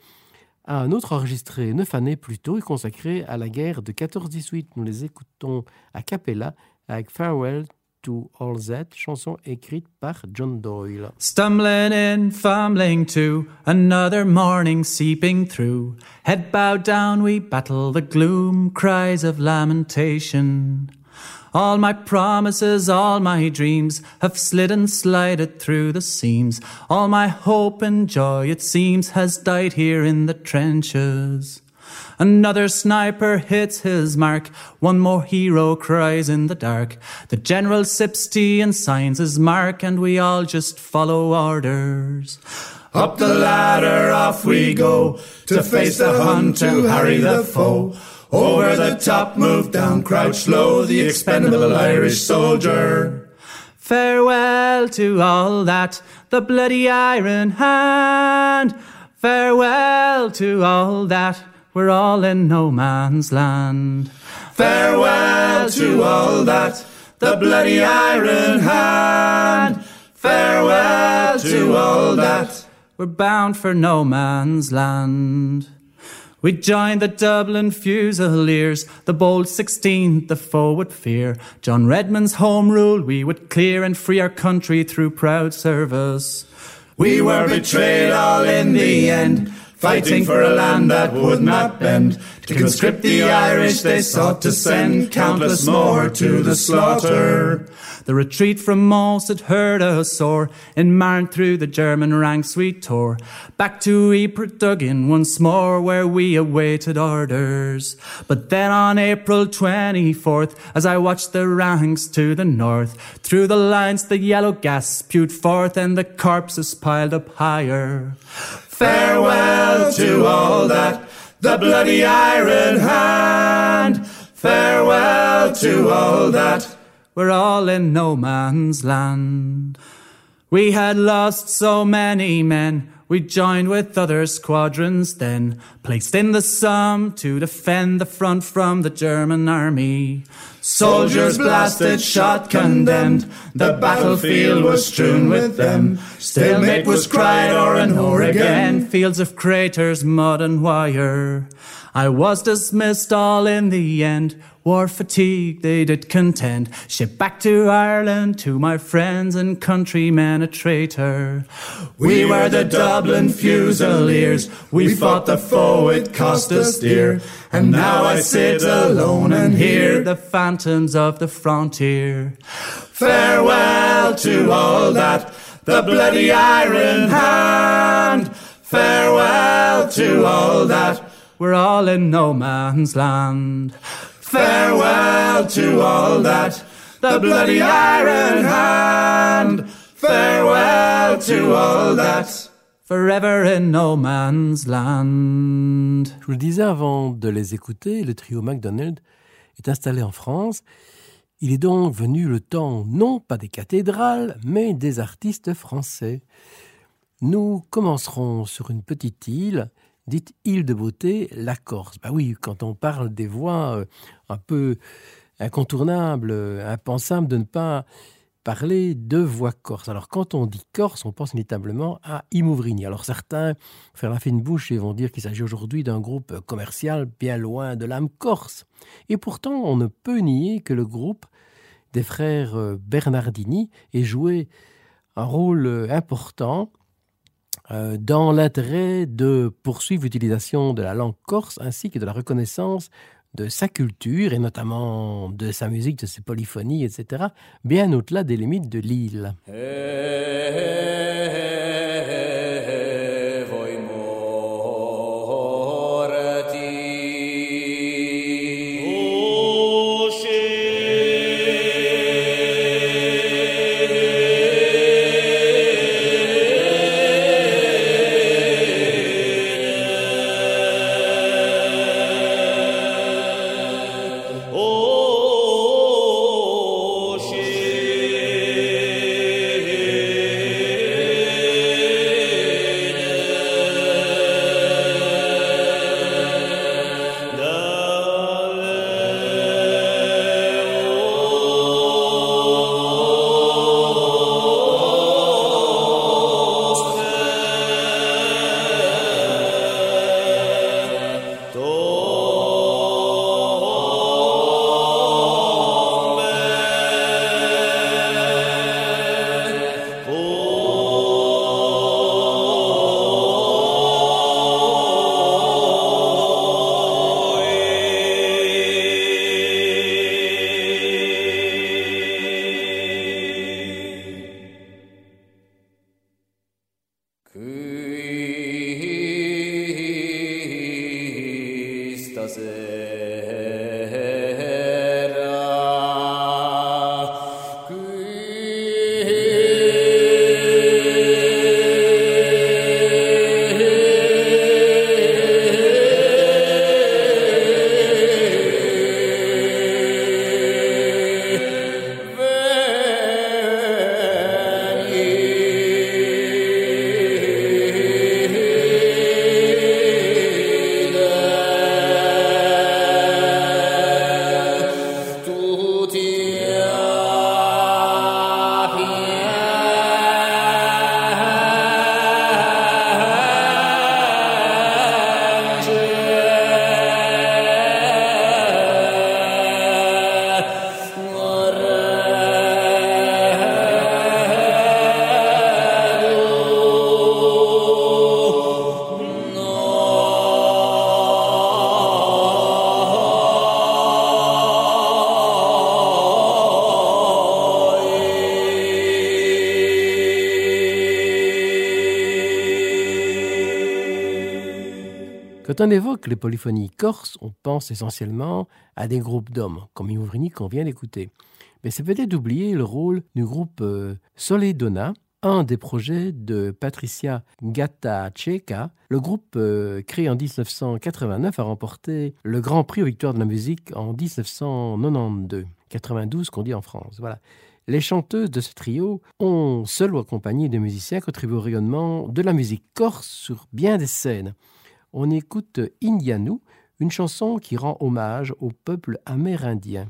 à un autre enregistré neuf années plus tôt et consacré à la guerre de 14-18. Nous les écoutons à Capella avec Farewell to All That, chanson écrite par John Doyle. Stumbling in, fumbling to, another morning seeping through. Head bowed down, we battle the gloom, cries of lamentation. All my promises, all my dreams have slid and slided through the seams. All my hope and joy, it seems, has died here in the trenches. Another sniper hits his mark. One more hero cries in the dark. The general sips tea and signs his mark, and we all just follow orders. Up the ladder, off we go to face the hunt, to harry the foe. Over the top, move down, crouch low, the expendable Irish soldier. Farewell to all that, the bloody iron hand. Farewell to all that, we're all in no man's land. Farewell to all that, the bloody iron hand. Farewell to all that, we're bound for no man's land. We joined the Dublin Fusiliers, the bold 16, the forward fear. John Redmond's home rule we would clear and free our country through proud service. We were betrayed all in the end, fighting for a land that would not bend. To conscript the Irish they sought to send, countless more to the slaughter. The retreat from Mons had hurt us sore. In Marne through the German ranks we tore. Back to Ypres Duggan once more where we awaited orders. But then on April 24th, as I watched the ranks to the north, through the lines the yellow gas spewed forth and the corpses piled up higher. Farewell to all that, the bloody iron hand. Farewell to all that, we're all in no man's land. We had lost so many men, we joined with other squadrons then, placed in the Somme to defend the front from the German army. Soldiers blasted, shot, condemned, the battlefield was strewn with them. Stalemate was cried o'er and o'er again, fields of craters, mud and wire. I was dismissed all in the end. War fatigue they did contend. Shipped back to Ireland to my friends and countrymen a traitor. We were the Dublin Fusiliers. We fought the foe, it cost us dear. And now I sit alone and hear the phantoms of the frontier. Farewell to all that, the bloody iron hand. Farewell to all that. We're all in no man's land. Farewell to all that, the bloody iron hand. Farewell to all that. Forever in no man's land. Je vous le disais avant de les écouter, le trio MacDonald est installé en France. Il est donc venu le temps non pas des cathédrales, mais des artistes français. Nous commencerons sur une petite île dite île de beauté, la Corse. Bah oui, quand on parle des voix euh, un peu incontournables, euh, impensables de ne pas parler de voix corse. Alors quand on dit corse, on pense inévitablement à Imouvrini. Alors certains faire la fine bouche et vont dire qu'il s'agit aujourd'hui d'un groupe commercial bien loin de l'âme corse. Et pourtant, on ne peut nier que le groupe des frères euh, Bernardini ait joué un rôle important euh, dans l'intérêt de poursuivre l'utilisation de la langue corse ainsi que de la reconnaissance de sa culture et notamment de sa musique, de ses polyphonies, etc., bien au-delà des limites de l'île. Quand on évoque les polyphonies corses, on pense essentiellement à des groupes d'hommes, comme Iouvrini qu'on vient d'écouter. Mais c'est peut-être oublier le rôle du groupe euh, Soledona, un des projets de Patricia Gata Checa. Le groupe, euh, créé en 1989, a remporté le Grand Prix aux Victoires de la musique en 1992, 92 qu'on dit en France. Voilà. Les chanteuses de ce trio ont, seules ou accompagnées de musiciens, contribué au rayonnement de la musique corse sur bien des scènes on écoute Indianou, une chanson qui rend hommage au peuple amérindien.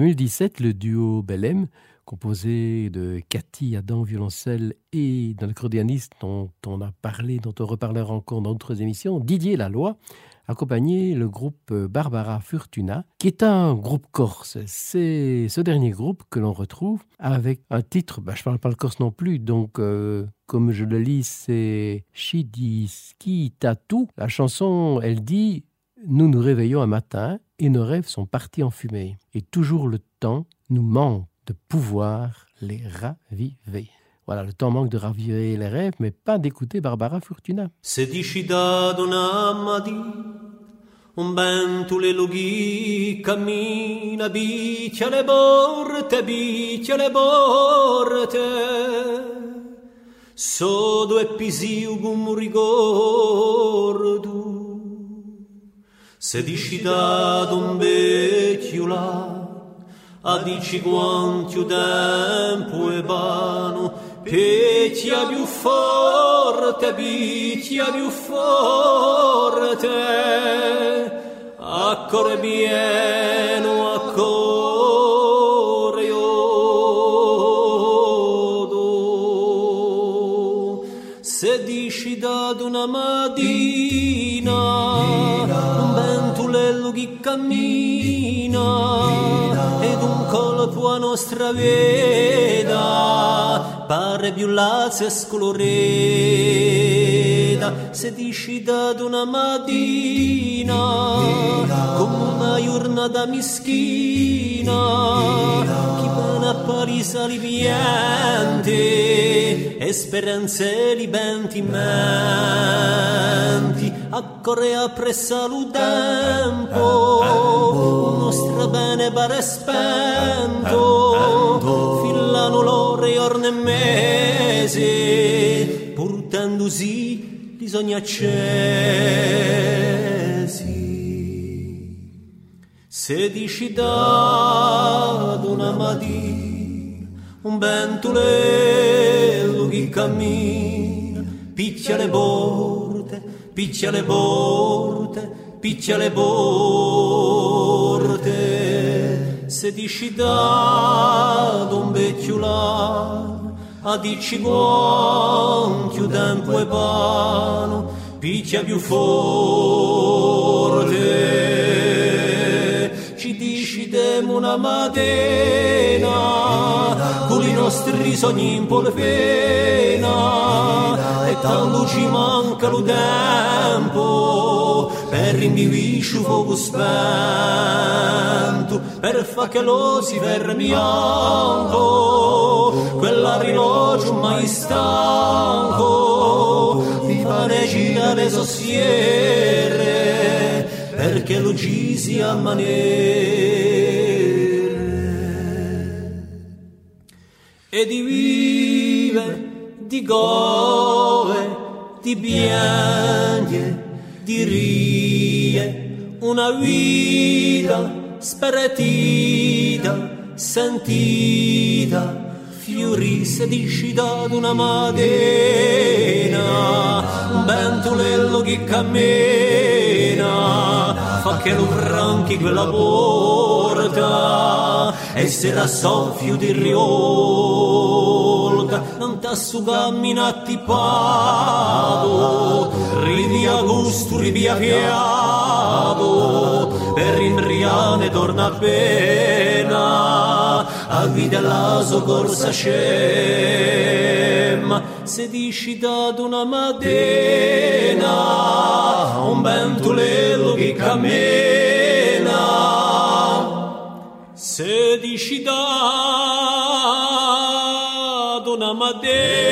2017, le duo Belém, composé de Cathy Adam violoncelle et d'un accordéoniste dont on a parlé, dont on reparlera encore dans d'autres émissions, Didier Laloy, accompagné le groupe Barbara Fortuna, qui est un groupe corse. C'est ce dernier groupe que l'on retrouve avec un titre, bah, je ne parle pas le corse non plus, donc euh, comme je le lis, c'est Shidiski Tatu. La chanson, elle dit Nous nous réveillons un matin et nos rêves sont partis en fumée. Et toujours le temps nous manque de pouvoir les raviver. Voilà, le temps manque de raviver les rêves, mais pas d'écouter Barbara Fortuna. Se dici da donna Madi, un vento le lughi cammina, bicchia le borte, bicchia le borte. So due pisiu gum ricordo, se dici da d'un vecchio là, a dici quanto tempo e vano, Picchia più forte, picchia più forte, a cuore cammina, ed un colpo a nostra veda, pare più lazio e scoloreda, se dici da una mattina, come una giornata mischina, chi pone a Parisa li piante, e accorrea tempo il nostro bene pare spento, fillano l'ore orne mesi, purtendosi gli sogni accesi. Sedici da una mattina, un ventolello che cammina, picchia le bolle, picchia le porte, picchia le porte. Se dici da un vecchio là, a dici quanto tempo e pano, picchia più forte. Demo una matena, con i nostri sogni in polvena, e tanto ci manca lo tempo, per rindivisci fuoco spento, per fa che lo si fermi bianco, quell'arrilogio mai stanco, di fare girare sossiere, perché lo ci si ammanere. E di vive, di gove, di piange, di rie, una vita sparatita, sentita, fiorisse di scita d'una mattina, un ventolello che cammina, che lo franchi quella porta, e se la soffio di riolta, non t'assu camminati pago, ridi a gusto, ridi a fiato, per rimbriane torna appena, a guida la soccorsa scema, mattina.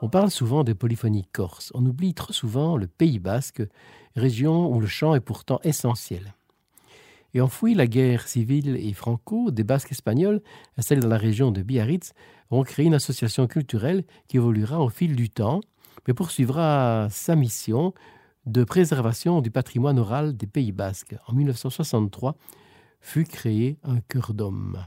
On parle souvent de polyphonie corse. On oublie trop souvent le Pays basque, région où le chant est pourtant essentiel. Et enfoui la guerre civile et franco, des Basques espagnols, installés dans la région de Biarritz, ont créé une association culturelle qui évoluera au fil du temps, mais poursuivra sa mission de préservation du patrimoine oral des Pays basques. En 1963, fut créé un cœur d'homme.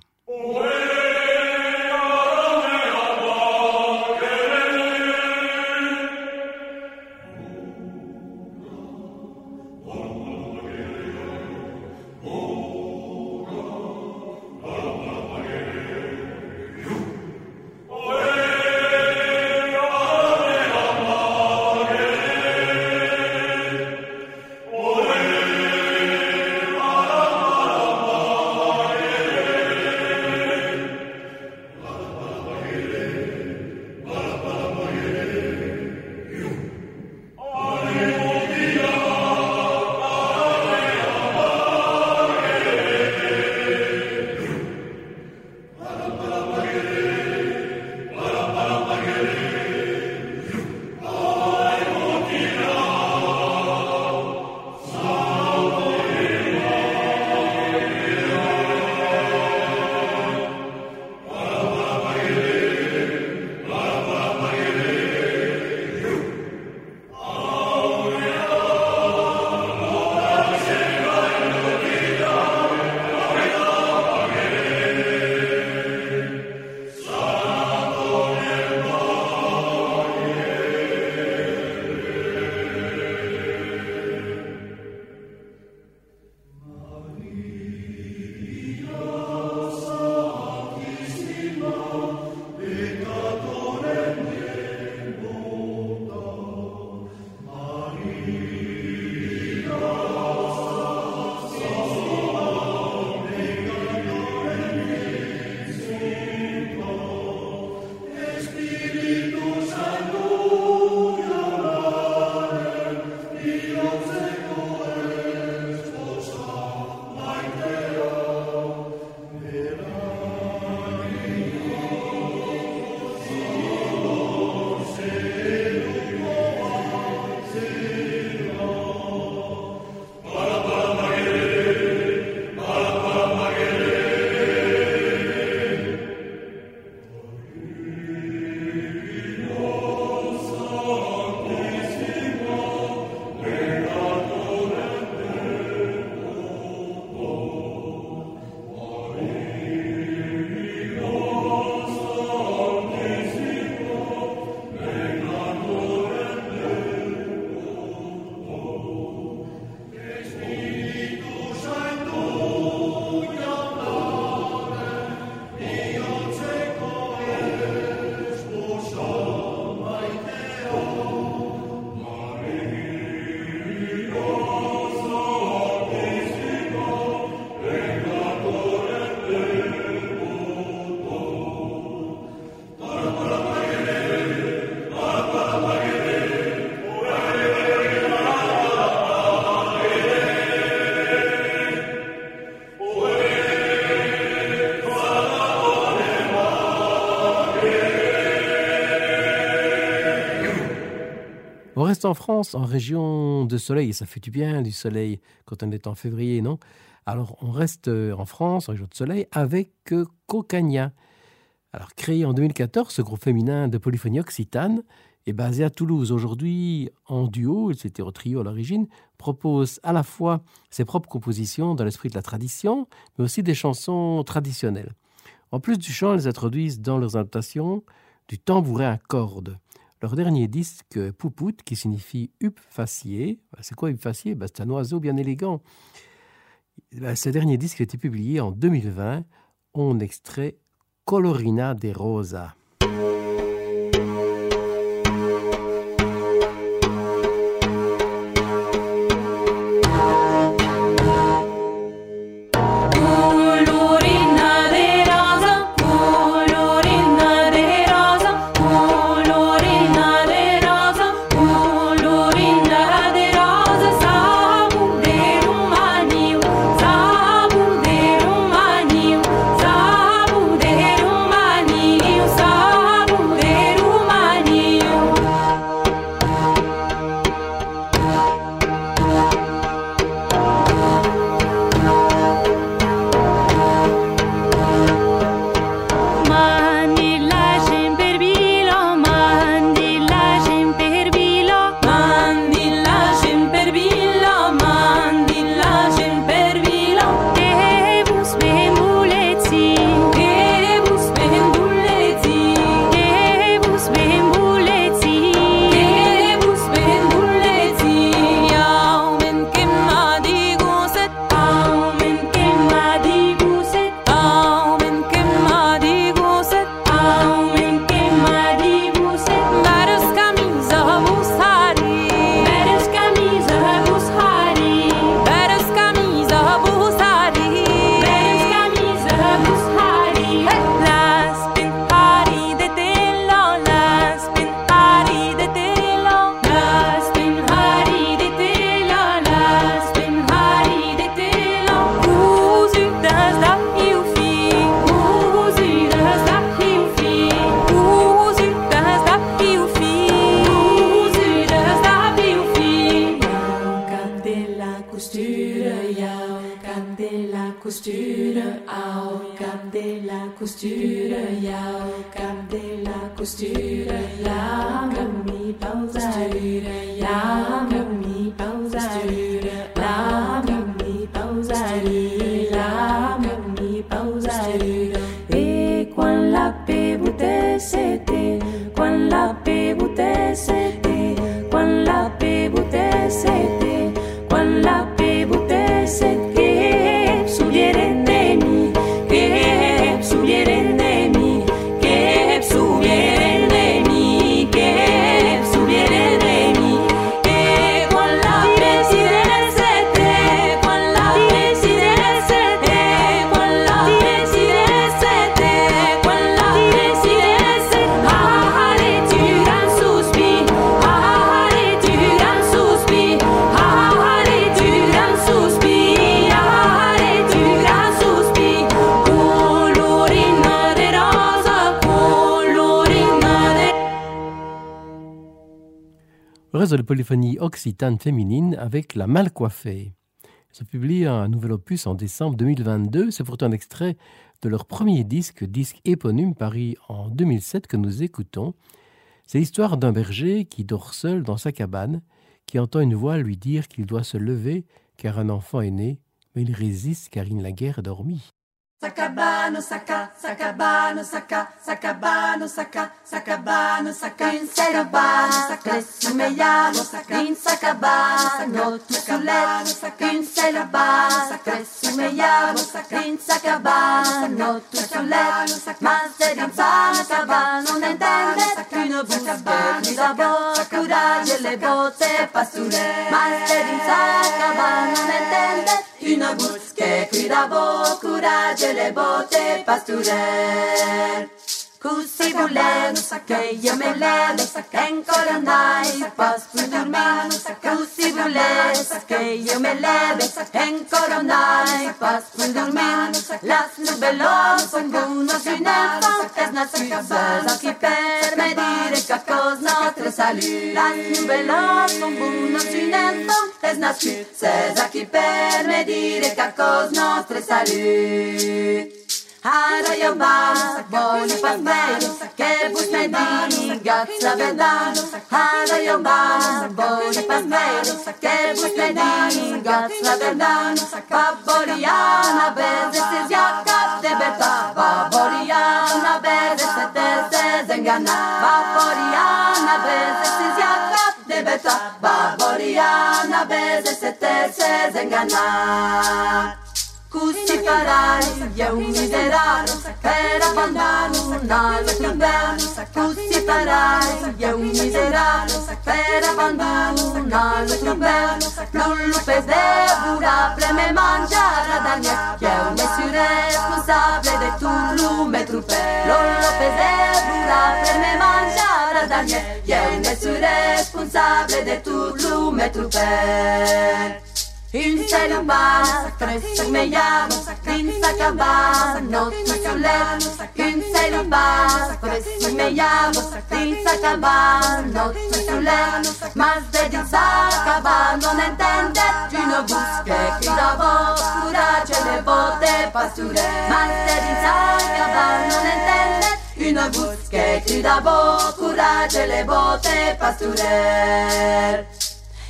En France, en région de soleil, et ça fait du bien du soleil quand on est en février, non? Alors on reste euh, en France, en région de soleil, avec euh, Cocagna. Alors créé en 2014, ce groupe féminin de polyphonie occitane est basé à Toulouse. Aujourd'hui, en duo, c'était au trio à l'origine, propose à la fois ses propres compositions dans l'esprit de la tradition, mais aussi des chansons traditionnelles. En plus du chant, elles introduisent dans leurs adaptations du tambourin à cordes. Leur dernier disque, Poupout, qui signifie bah, c'est quoi huppe facié Bah, C'est un oiseau bien élégant. Bah, Ce dernier disque a été publié en 2020. On extrait Colorina de Rosa. De polyphonie occitane féminine avec La Mal Coiffée. Ils ont publié un nouvel opus en décembre 2022. C'est pourtant un extrait de leur premier disque, disque éponyme, paru en 2007, que nous écoutons. C'est l'histoire d'un berger qui dort seul dans sa cabane, qui entend une voix lui dire qu'il doit se lever car un enfant est né, mais il résiste car il n'a guère dormi. Sacabano, saca, sacabano, saca, sacabano, saca, sacabano, saca, in sacabano, saca, me llamo, saca, in sacabano, saca, tu sacabano, saca, in sacabano, saca, me llamo, saca, in sacabano, tu sacabano, saca, más de danzar, sacabano, non intende, une busca, grida voce, courage, le botte, pasture, más de danzar, sacabano, non intende, qu'une goutte qui écrit d'abord, courage et les beautés pastourelles. Cusi bulen, que yo me len, en colonai, pas me dormir. Cusi bulen, que yo me len, en colonai, pas me dormir. Las nubelos, son gunos y nefos, es la suya bala, que permedir el cacos, no te salir. Las nubelos, son gunos y nefos, es la suya, es la que permedir el cacos, no te salir. Harajaba, boli pazmeru, kebus medini, gat slavedanu. Harajaba, boli pazmeru, kebus medini, gat slavedanu. Paborijana, bezes iz jaka tebeta, paborijana, bezes te se zengana. Paborijana, bezes iz jaka tebeta, paborijana, bezes te se zengana. Kusikarari, Yaunideraro, Perapandaru, Nalakundaru, Kusikarari, Yaunideraro, Perapandaru, Nalakundaru, Lullu pedevura, preme mangiare ad Agnac, che è un essere responsabile del turno metrupe. Lullu pedevura, preme mangiare ad Agnac, che è un essere responsabile del turno metrupe. Inshallah, tres me llamo, Insakaba, no Tusulem, Inshallah, tres me llamo, Insakaba, no Tusulem, más de Insakaba non entende, tu no busques qui d'avant, courage le vote pasture, más de Insakaba non entende, tu no busques qui d'avant, courage le vote pasture.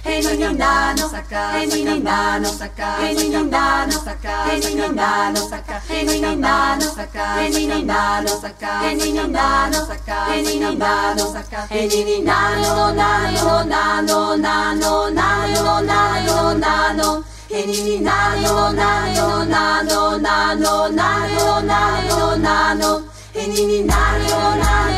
Hey niño andano, saca, hey niño andano, saca, hey niño andano, saca, hey niño andano, saca, hey niño andano, saca, hey niño andano, saca, hey niño andano, saca, hey niño andano, saca, hey niño nano, nano, nano, nano, nano, nano, nano. Hey niño nano, nano, nano, nano, nano, nano, nano. Hey niño nano, nano.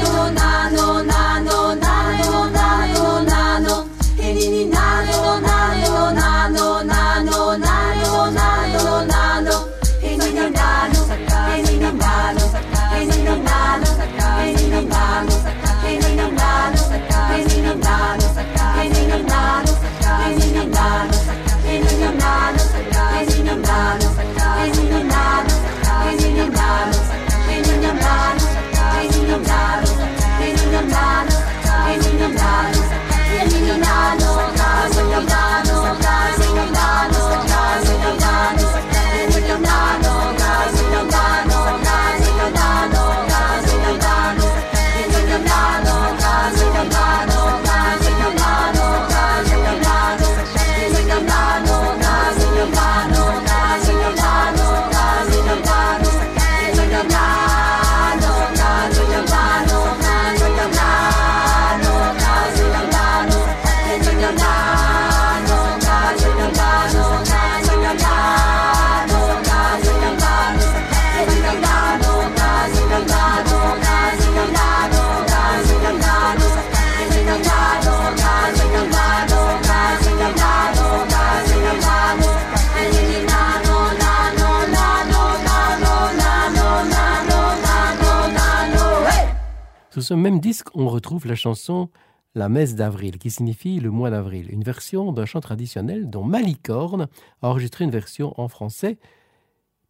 Ce même disque, on retrouve la chanson La messe d'avril, qui signifie le mois d'avril, une version d'un chant traditionnel dont Malicorne a enregistré une version en français.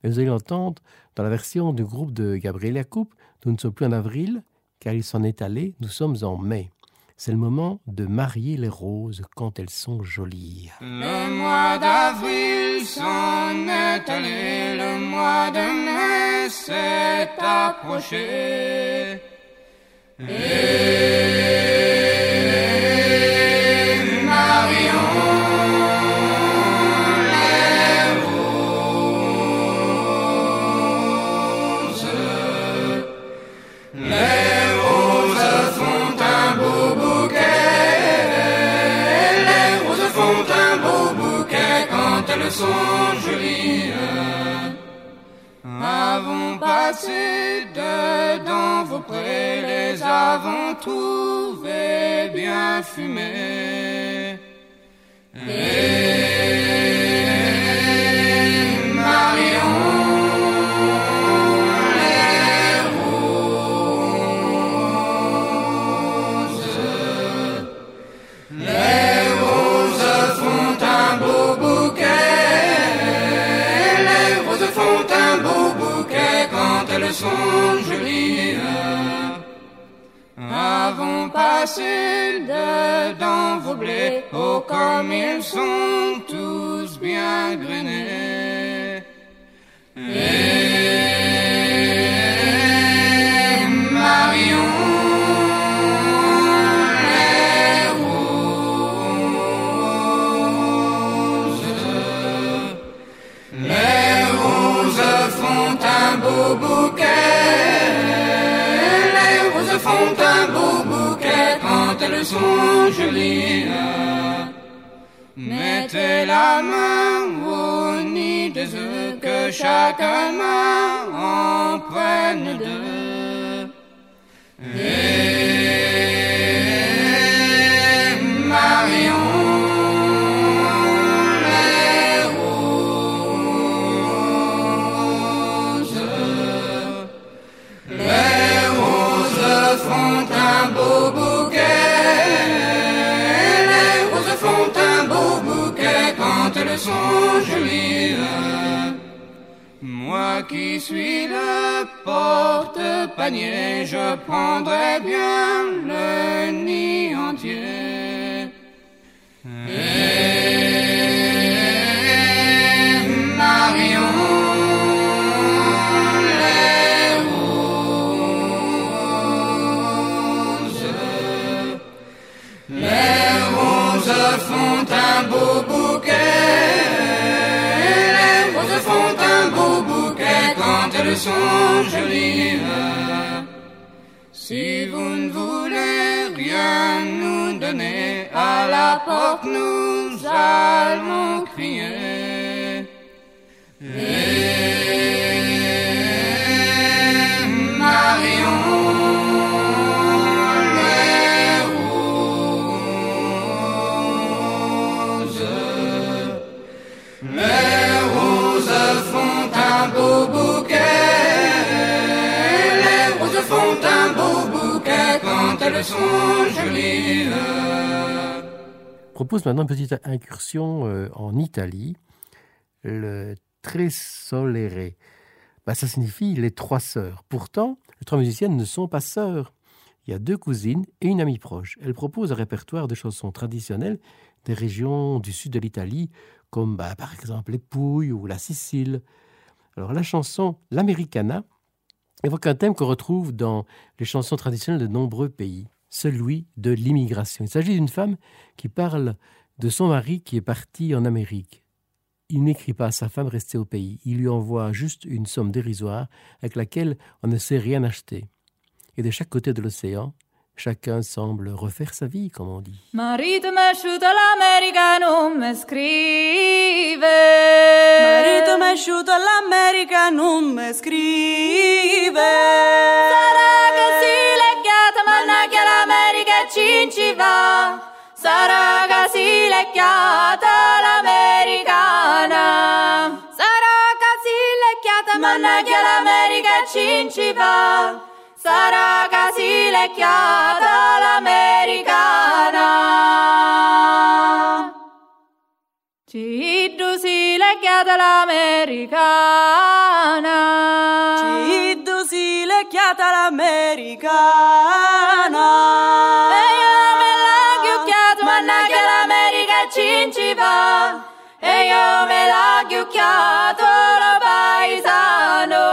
Mais vous allez l'entendre dans la version du groupe de Gabriel Yacoub, Nous ne sommes plus en avril, car il s'en est allé, nous sommes en mai. C'est le moment de marier les roses quand elles sont jolies. Le mois d'avril s'en est allé, le mois de mai s'est approché. Amen. Passé dedans vos prés, les avons trouvés bien fumés. Passer dedans vos blés. Oh, comme ils sont tous bien grainés. Et jolies. Mettez la main au nid des œufs que chaque main en prenne deux. Et Marion, les roses, les roses font un beau Moi qui suis le porte-panier, je prendrai bien le nid entier. Et Marion, les roses font un beau sont jolies. Si vous ne voulez rien nous donner, à la porte nous allons crier. Et elles sont jolies. propose maintenant une petite incursion euh, en Italie. Le Tresolere. Bah, ça signifie les trois sœurs. Pourtant, les trois musiciennes ne sont pas sœurs. Il y a deux cousines et une amie proche. Elles proposent un répertoire de chansons traditionnelles des régions du sud de l'Italie, comme bah, par exemple les Pouilles ou la Sicile. Alors la chanson L'Americana évoque un thème qu'on retrouve dans les chansons traditionnelles de nombreux pays, celui de l'immigration. Il s'agit d'une femme qui parle de son mari qui est parti en Amérique. Il n'écrit pas à sa femme restée au pays. Il lui envoie juste une somme dérisoire avec laquelle on ne sait rien acheter. Et de chaque côté de l'océan, Chacun semble refaire sa vie, comme on dit. Marito me asciuto l'America, non me scrive. Marito me asciuto l'America, non me scrive. Sarà così legata, mannaggia l'America ci ci va. Sarà così legata l'americana. Sarà così legata, mannaggia l'America ci va. sarà casilecchiata l'americana. Ciddu si lecchiata l'americana. Ciddu si l'americana. E io la me la chiucchiata, mannaggia l'America cinciva. E io me la chiucchiato lo paesano.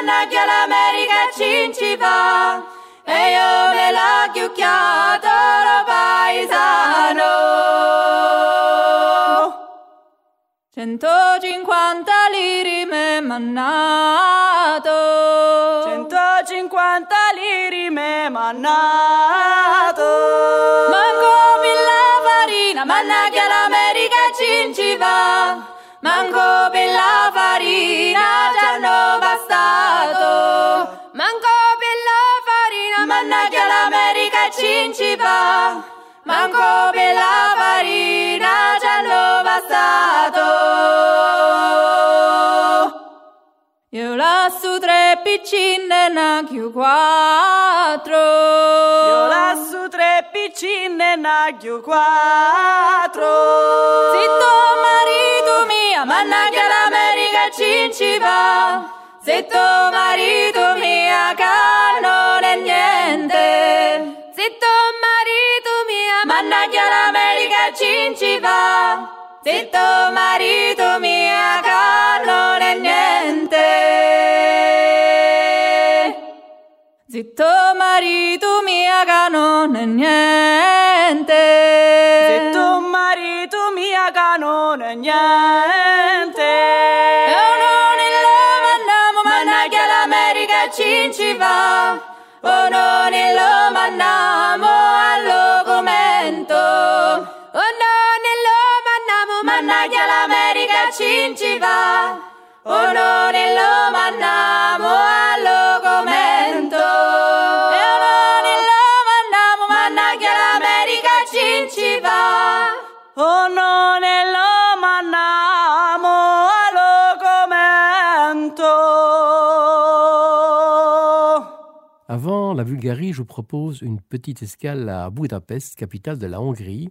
donna che all'America cinci va e io me la chiucchiato lo paesano. 150 lire me mannato 150 lire me mannato manco mille farina manna che all'America cinci va Manco per la farina ci hanno bastato. Manco per la farina, mannaggia l'America ci ci va Manco per la farina ci hanno bastato. Io lasso tre piccine na chiù quattro. Io lasso tre piccine na chiù quattro. Zitto cinciva, se tuo marito mia che non è niente. Se tuo marito mia, mannaggia l'America cinciva, se tuo marito mia che non è niente. Se marito mia che non è niente. Se marito mia che non è niente. Non lo mandiamo al documento. O non lo mandiamo, mannaggia l'America ci ci va. O non lo mandiamo la Bulgarie, je vous propose une petite escale à Budapest, capitale de la Hongrie.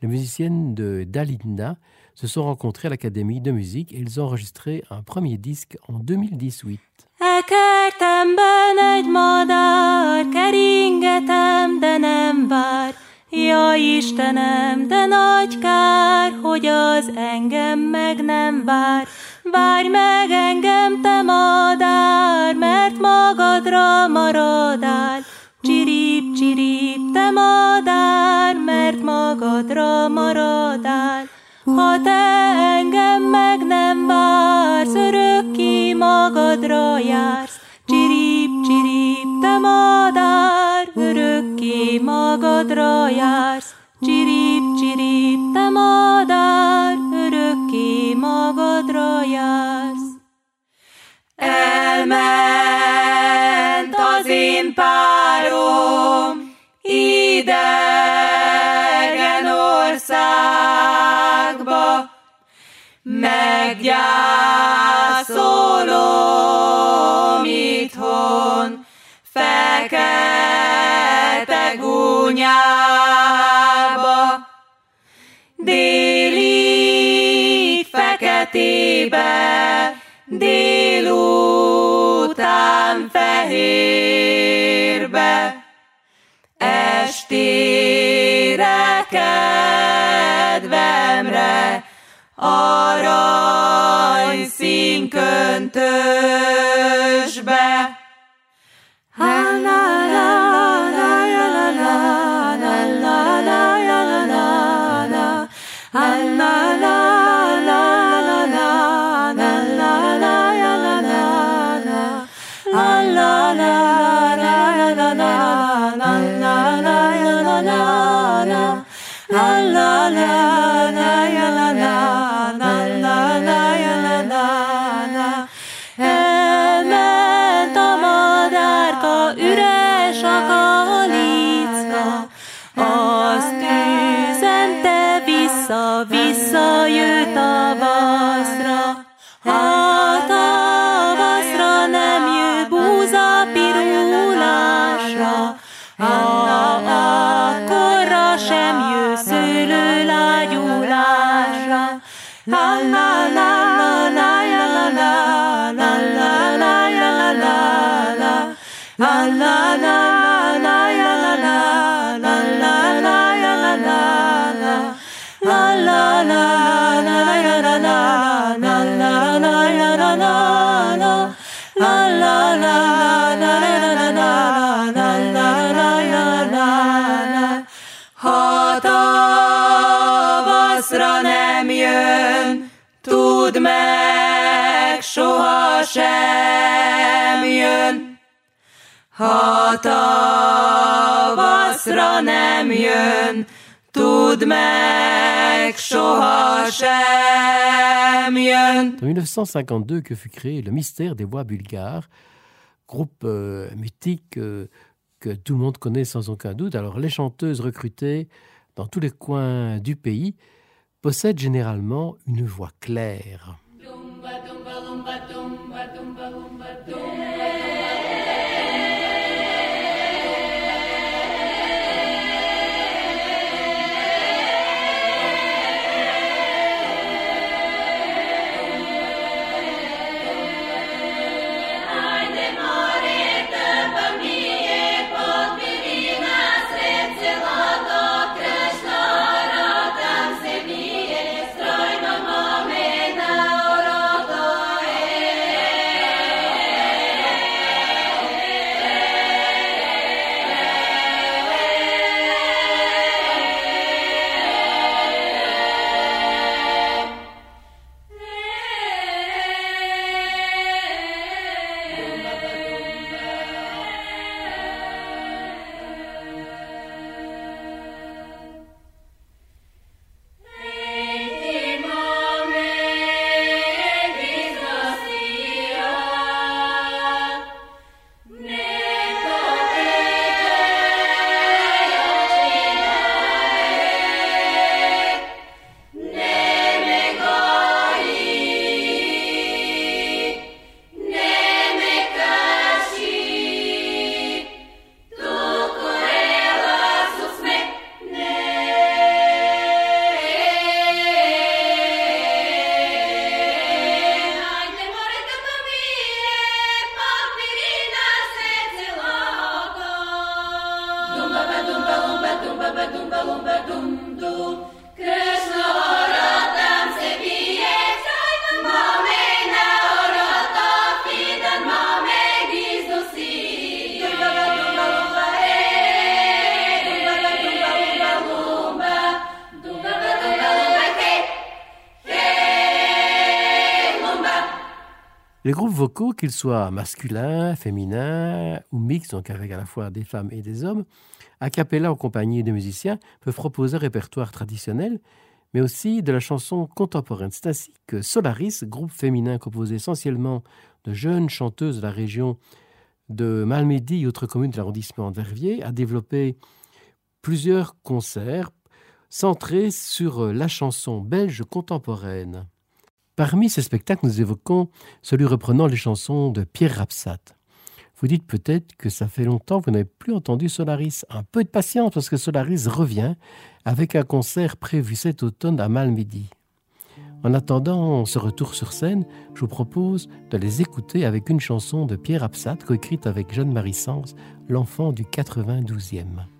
Les musiciennes de Dalinda se sont rencontrées à l'Académie de musique et ils ont enregistré un premier disque en 2018. E kertemben egy madár, keringetem, de nem vár. Ja Istenem, de nagy kár, hogy az engem meg nem vár. Várj meg engem, te madár, mert magadra maradál. Csirip, csirip, te madár, mert magadra maradál. Ha te engem meg nem vársz, örökké magadra jársz. Csirip, csirip, te madár, örökké magadra jársz. Csirip, csirip, te madár, magadra jársz. Elment az én párom idegen országba, meggyászolom itthon fekete gúnyába. Feketébe, délután fehérbe, estére kedvemre, arany színköntösbe. La La la la la la la la la la tudd meg, soha sem jön. Ha tavaszra nem jön, tudd meg, soha sem jön. En 1952 que fut créé le Mystère des voix bulgares, groupe euh, mythique euh, que tout le monde connaît sans aucun doute. Alors les chanteuses recrutées dans tous les coins du pays possèdent généralement une voix claire. Qu'ils soient masculins, féminins ou mixtes, donc avec à la fois des femmes et des hommes, a cappella en compagnie de musiciens, peuvent proposer un répertoire traditionnel, mais aussi de la chanson contemporaine. C'est ainsi que Solaris, groupe féminin composé essentiellement de jeunes chanteuses de la région de Malmedy et autres communes de l'arrondissement de Verviers, a développé plusieurs concerts centrés sur la chanson belge contemporaine. Parmi ces spectacles, nous évoquons celui reprenant les chansons de Pierre Rapsat. Vous dites peut-être que ça fait longtemps que vous n'avez plus entendu Solaris. Un peu de patience parce que Solaris revient avec un concert prévu cet automne à Malmedy. En attendant ce retour sur scène, je vous propose de les écouter avec une chanson de Pierre Absat, coécrite avec Jeanne-Marie Sens, l'enfant du 92e.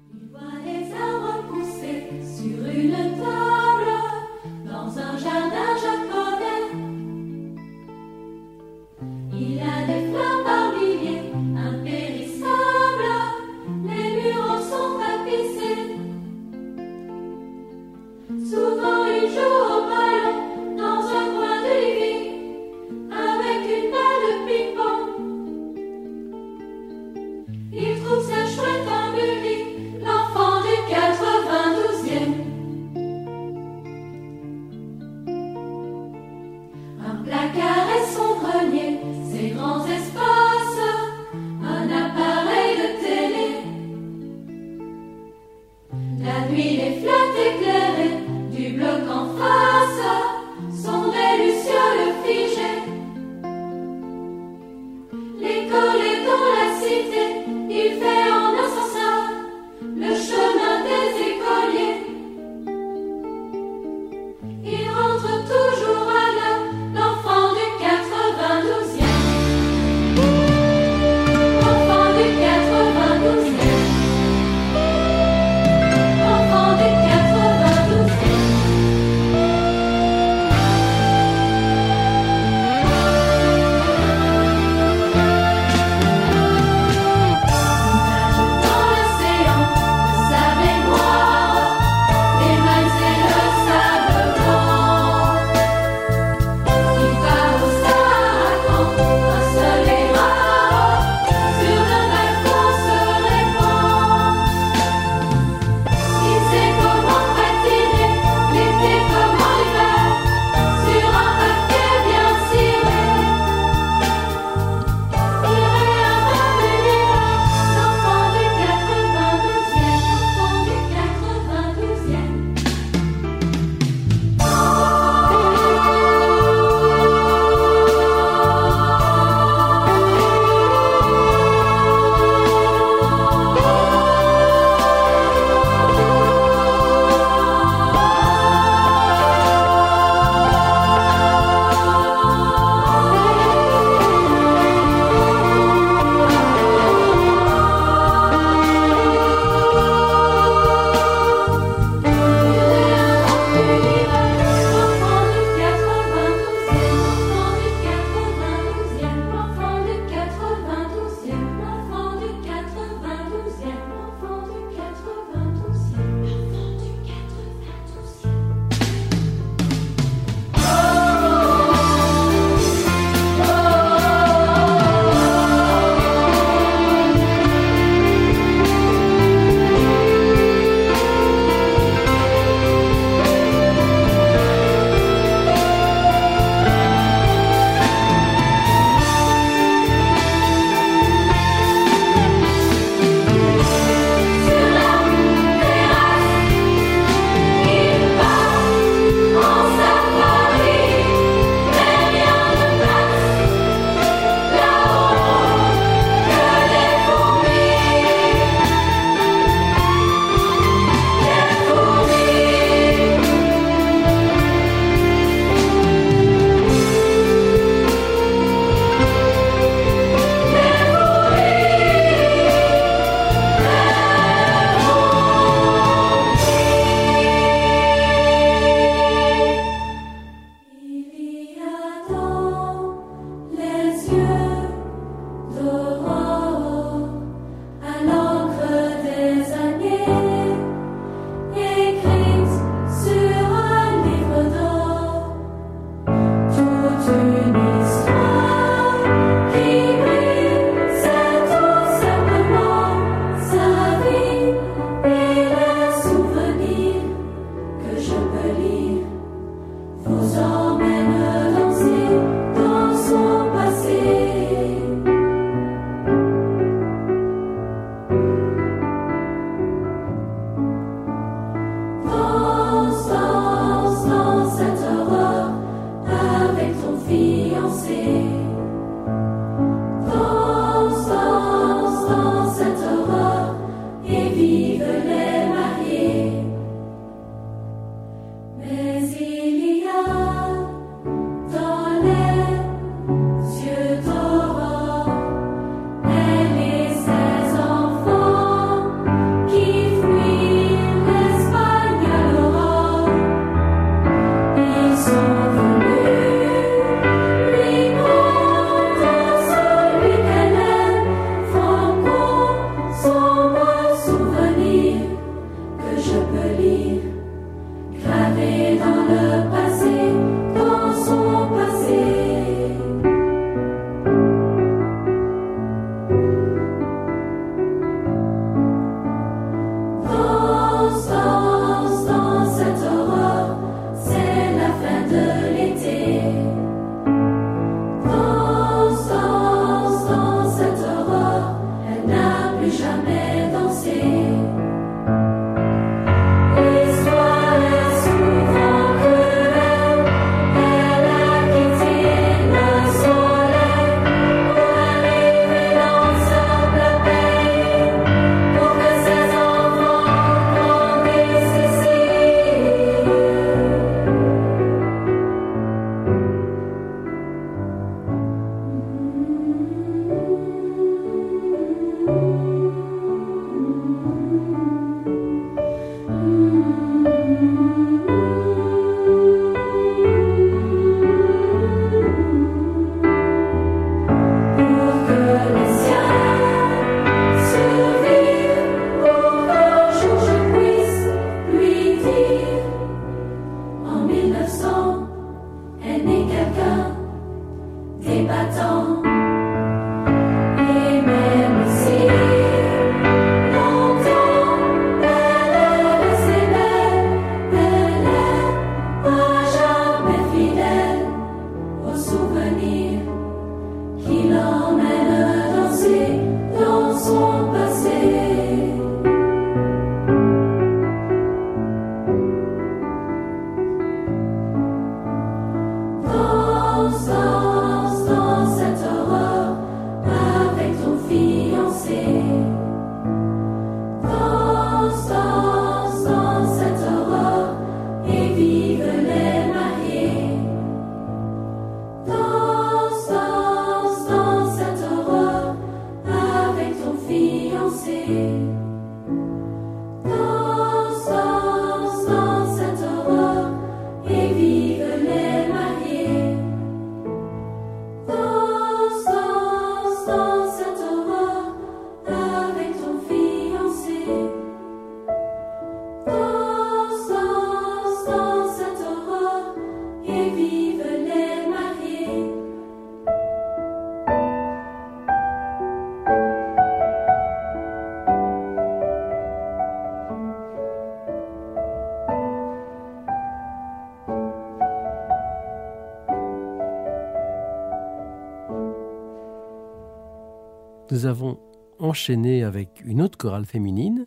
Avons enchaîné avec une autre chorale féminine,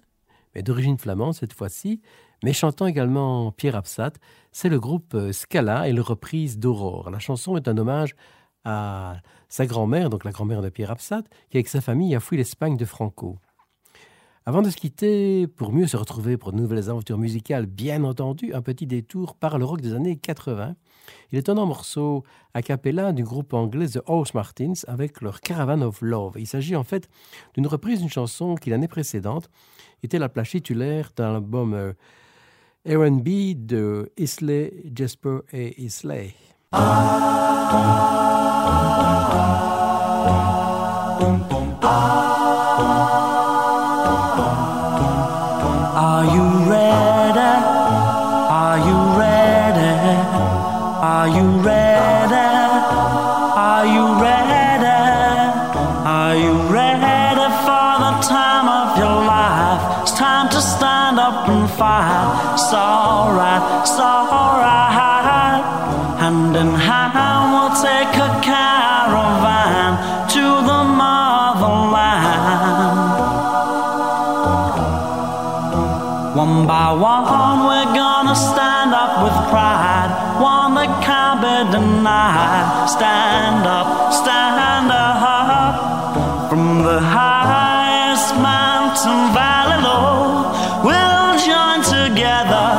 mais d'origine flamande cette fois-ci, mais chantant également Pierre Absat. C'est le groupe euh, Scala et le reprise d'Aurore. La chanson est un hommage à sa grand-mère, donc la grand-mère de Pierre Absat, qui avec sa famille a fui l'Espagne de Franco. Avant de se quitter, pour mieux se retrouver pour de nouvelles aventures musicales, bien entendu, un petit détour par le rock des années 80. Il est un morceau a cappella du groupe anglais The Horse Martins avec leur Caravan of Love. Il s'agit en fait d'une reprise d'une chanson qui l'année précédente était la plage titulaire d'un album euh, R&B de Isley, Jasper et Isley. Are be denied. Stand up, stand up. From the highest mountain valley low, we'll join together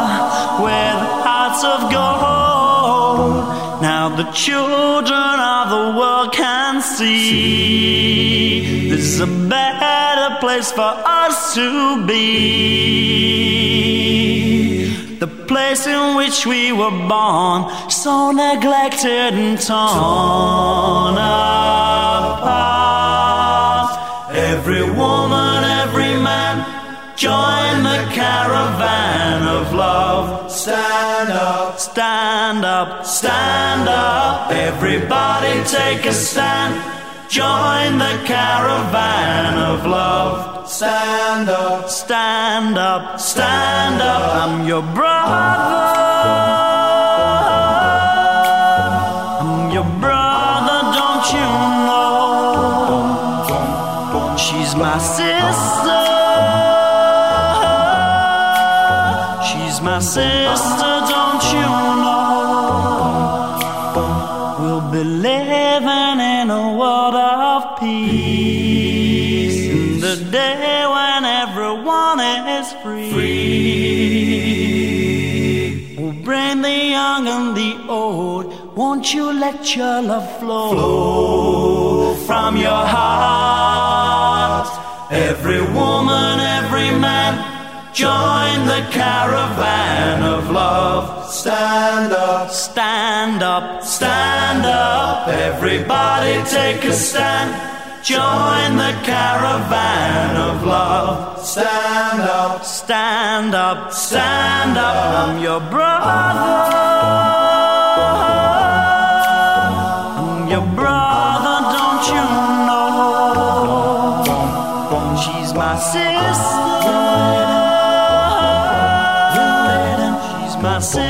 with hearts of gold. Now the children of the world can see this is a better place for us to be. The place in which we were born, so neglected and torn apart. Every woman, every man, join the caravan of love. Stand up, stand up, stand up. Everybody take a stand. Join the caravan of love. Stand up, stand up, stand up. I'm your brother. I'm your brother, don't you know? She's She's my sister. She's my sister, Won't you let your love flow, from your heart? Every woman, every man, join the caravan of love. Stand up, stand up, stand up. Everybody take a stand. Join the caravan of love. Stand up, stand up, stand up. I'm your brother. My sister. She's my sister,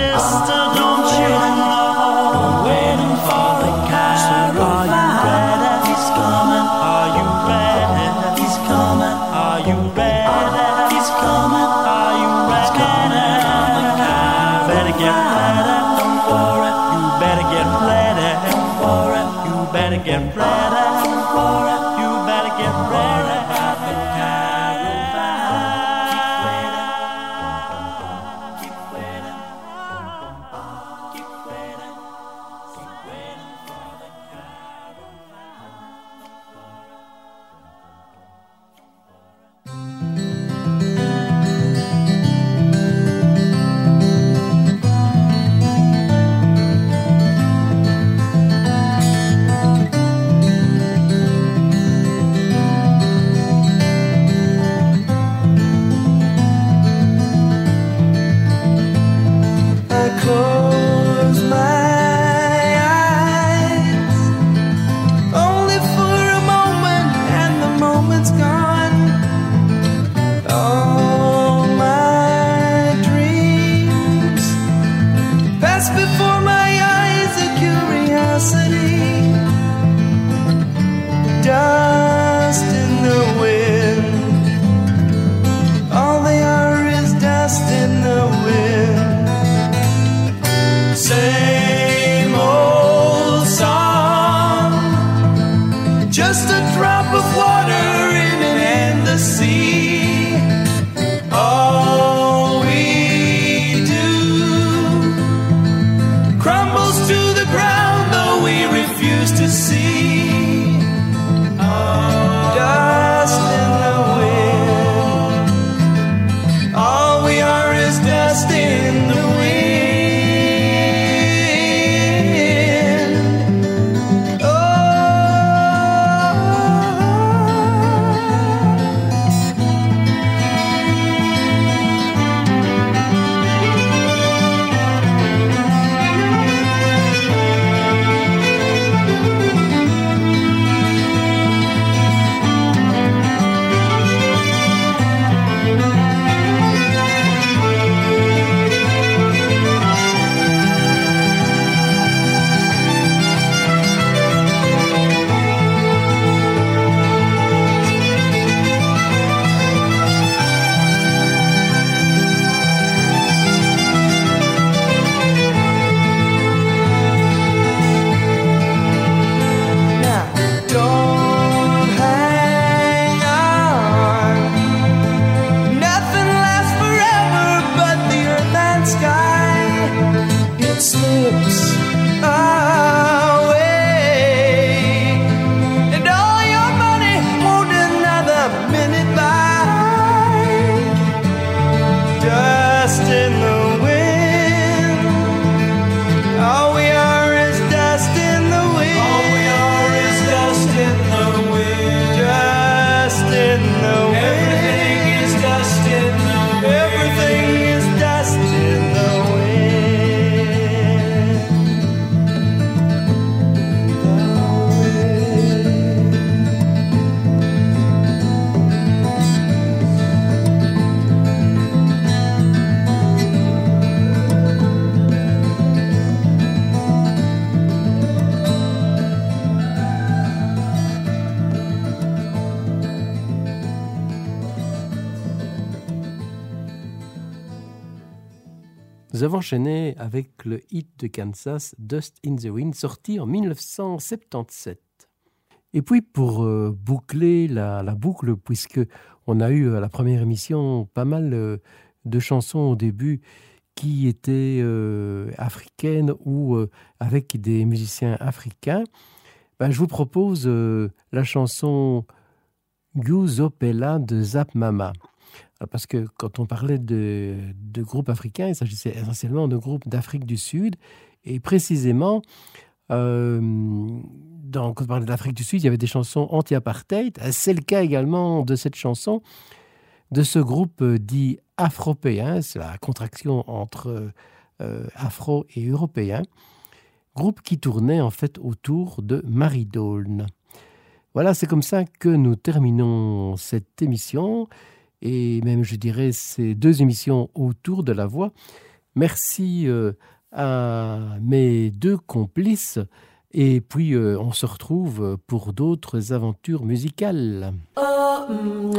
Nous avons enchaîné avec le hit de Kansas Dust in the Wind sorti en 1977. Et puis pour euh, boucler la, boucle, puisque on a eu à la première émission pas mal euh, de chansons au début qui étaient euh, africaines ou avec des musiciens africains, ben, je vous propose la chanson Guzopela de Zap Mama. Alors, Parce que quand on parlait de, de groupes africains, il s'agissait essentiellement de groupes d'Afrique du Sud. Et précisément, euh, quand on parlait d'Afrique du Sud, il y avait des chansons anti-apartheid. C'est le cas également de cette chanson, de ce groupe euh, dit afropéen, c'est la contraction entre euh, afro et européen, groupe qui tournait en fait autour de Marie Daulne. Voilà, c'est comme ça que nous terminons cette émission et même, je dirais, ces deux émissions autour de la voix. Merci euh, à mes deux complices et puis euh, on se retrouve pour d'autres aventures musicales. Oh, mm,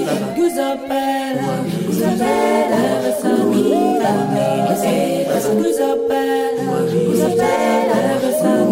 Isabella, Isabella, that's a amiga mía. That's a Isabella, Isabella, that's a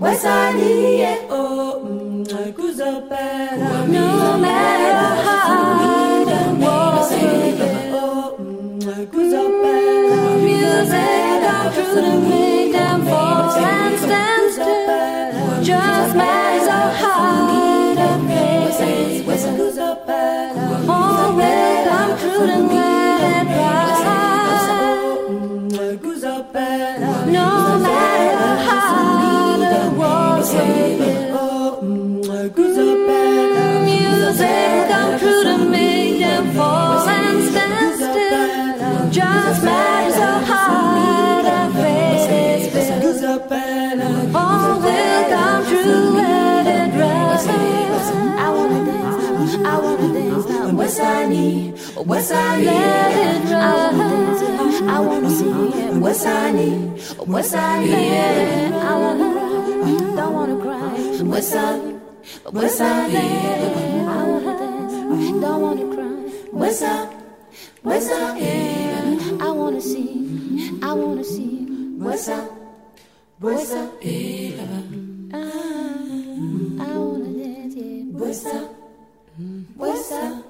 wasalie o oh, mm, kuzopela no matter how walking o kuzopela music of truth Savior. Oh, mm, good or bad. Music come true to me and fall and stand still. Just matters how hard I fate is built. All will come true and it rests. I wanna dance, I wanna dance. West I need, West I need. Let it run. I wanna see West I need, West I need. I wanna don't wanna cry. What's up? What's I need? I wanna dance, don't wanna cry. What's up? What's up? Yeah. I wanna see, I wanna see. What's up? What's up? Yeah. I wanna dance, yeah. What's up? What's up?